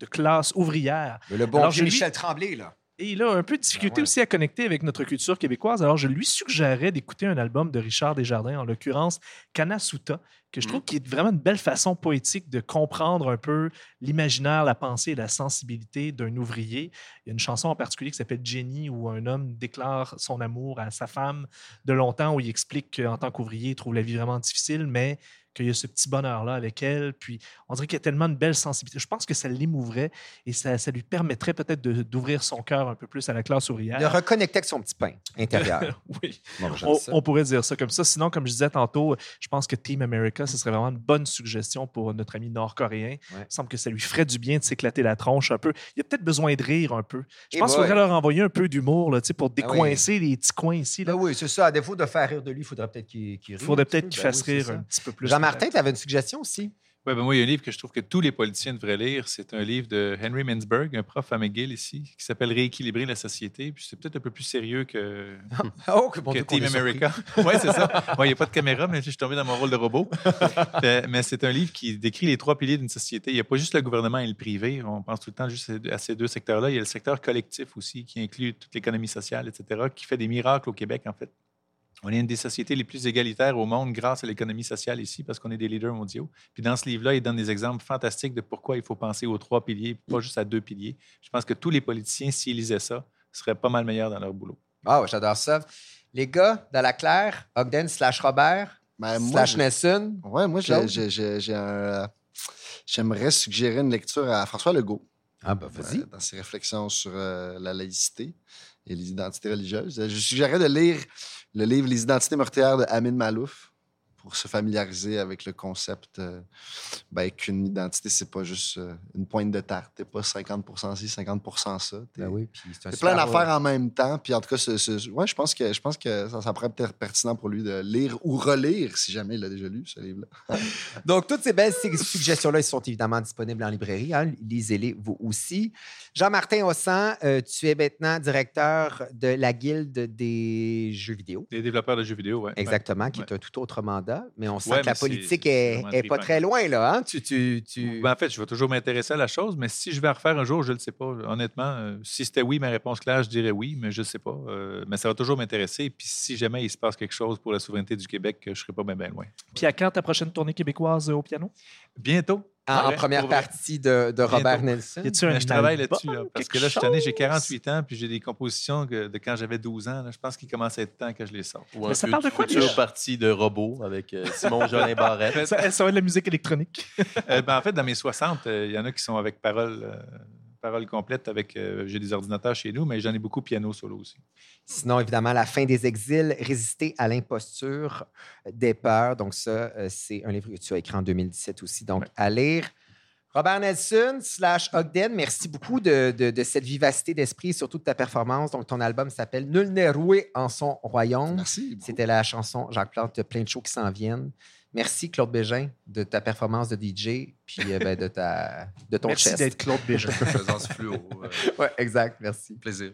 de classe ouvrière. Le bon Alors, je Michel Tremblay, là. Et il a un peu de difficulté Ben ouais. aussi à connecter avec notre culture québécoise. Alors, je lui suggérais d'écouter un album de Richard Desjardins, en l'occurrence Kanasuta, que je Mm. trouve qui est vraiment une belle façon poétique de comprendre un peu l'imaginaire, la pensée et la sensibilité d'un ouvrier. Il y a une chanson en particulier qui s'appelle Jenny, où un homme déclare son amour à sa femme de longtemps, où il explique qu'en tant qu'ouvrier, il trouve la vie vraiment difficile, mais qu'il y a ce petit bonheur-là avec elle. Puis on dirait qu'il y a tellement de belle sensibilité. Je pense que ça l'émouvrait et ça, ça lui permettrait peut-être de- d'ouvrir son cœur un peu plus à la classe ouvrière. De reconnecter avec son petit pain intérieur. oui, Bon, on, pourrait dire ça comme ça. Sinon, comme je disais tantôt, je pense que Team America, ce serait vraiment une bonne suggestion pour notre ami nord-coréen. Il me semble que ça lui ferait du bien de s'éclater la tronche un peu. Il a peut-être besoin de rire un peu. Je pense qu'il faudrait leur envoyer un peu d'humour là, tu sais, pour Ah oui. décoincer les petits coins ici. Ben Là. oui, c'est ça. À défaut de faire rire de lui, il faudrait peut-être qu'il Il faudrait peut-être peu. qu'il Ben fasse oui, rire ça. un petit peu plus. Peut-être. tu avais une suggestion aussi? Ouais, ben moi, il y a un livre que je trouve que tous les politiciens devraient lire. C'est un livre de Henry Mintzberg, un prof à McGill ici, qui s'appelle Rééquilibrer la société. Puis c'est peut-être un peu plus sérieux que, Oh, que bon que Dieu qu'on Team. America. oui, c'est ça. Ouais, Il n'y a pas de caméra, mais je suis tombé dans mon rôle de robot. Euh, mais c'est un livre qui décrit les trois piliers d'une société. Il n'y a pas juste le gouvernement et le privé. On pense tout le temps juste à ces deux secteurs-là. Il y a le secteur collectif aussi, qui inclut toute l'économie sociale, etc., qui fait des miracles au Québec, en fait. On est une des sociétés les plus égalitaires au monde grâce à l'économie sociale ici, parce qu'on est des leaders mondiaux. Puis dans ce livre-là, il donne des exemples fantastiques de pourquoi il faut penser aux trois piliers, pas juste à deux piliers. Je pense que tous les politiciens, s'ils lisaient ça, seraient pas mal meilleurs dans leur boulot. Ah, ouais, j'adore ça. Les gars, dans la claire, Ogden slash Robert Ben, moi, slash Nelson. Ouais, moi, euh, J'aimerais suggérer une lecture à François Legault. Ah, ben euh, dans ses réflexions sur euh, la laïcité et les identités religieuses. Je suggérerais de lire le livre Les identités meurtrières de Amin Malouf pour se familiariser avec le concept euh, ben, qu'une identité, c'est pas juste euh, une pointe de tarte. T'es pas 50 ci, 50 ça. T'es Ben oui, plein d'affaires en même temps. Puis en tout cas, ouais, je pense que, je pense que ça, ça pourrait être pertinent pour lui de lire ou relire, si jamais il l'a déjà lu, ce livre-là. Donc, toutes ces belles su- suggestions-là, ils sont évidemment disponibles en librairie. hein. Lisez-les, vous aussi. Jean-Martin Hossan, euh, tu es maintenant directeur de la Guilde des jeux vidéo. Des développeurs de jeux vidéo, oui. Exactement, qui Ouais. est un tout autre mandat. Mais on sent Ouais, que la politique est, vraiment est pas très loin, là. Hein? Tu, tu, tu... Ben, en fait, je vais toujours m'intéresser à la chose, mais si je vais en refaire un jour, je ne le sais pas. Honnêtement, euh, si c'était oui, ma réponse claire, je dirais oui, mais je ne sais pas. Euh, mais ça va toujours m'intéresser. Puis si jamais il se passe quelque chose pour la souveraineté du Québec, je ne serai pas bien loin. Puis à quand ta prochaine tournée québécoise euh, au piano? Bientôt. En, en première partie de, de Robert. Nelson. Y a-tu un Mais je travaille là-dessus, là, parce que là, je suis j'ai chose? 48 ans, puis j'ai des compositions que- de quand j'avais 12 ans. là. Je pense qu'il commence à être temps que je les sorte. Ou un Mais ça parle de quoi, déjà? partie de robot avec euh, Simon Jolin Barrette. Ça, ça va être de la musique électronique. Euh, ben, en fait, dans mes 60, euh, il y en a qui sont avec parole, euh, parole complète. Avec, euh, j'ai des ordinateurs chez nous, mais j'en ai beaucoup piano solo aussi. Sinon, évidemment, La fin des exils, Résister à l'imposture des peurs. Donc, ça, euh, c'est un livre que tu as écrit en 2017 aussi. Donc, Ouais. à lire. Robert Nelson slash Ogden, merci beaucoup de, de- de cette vivacité d'esprit et surtout de ta performance. Donc, ton album s'appelle Nul n'est roué en son royaume. Merci. C'était la chanson Jacques Plante, plein de shows qui s'en viennent. Merci, Claude Bégin, de ta performance de DJ, puis euh, ben, de, ta, de ton Merci chest. d'être Claude Bégin. Présence fluo. euh, Ouais, exact, merci. plaisir.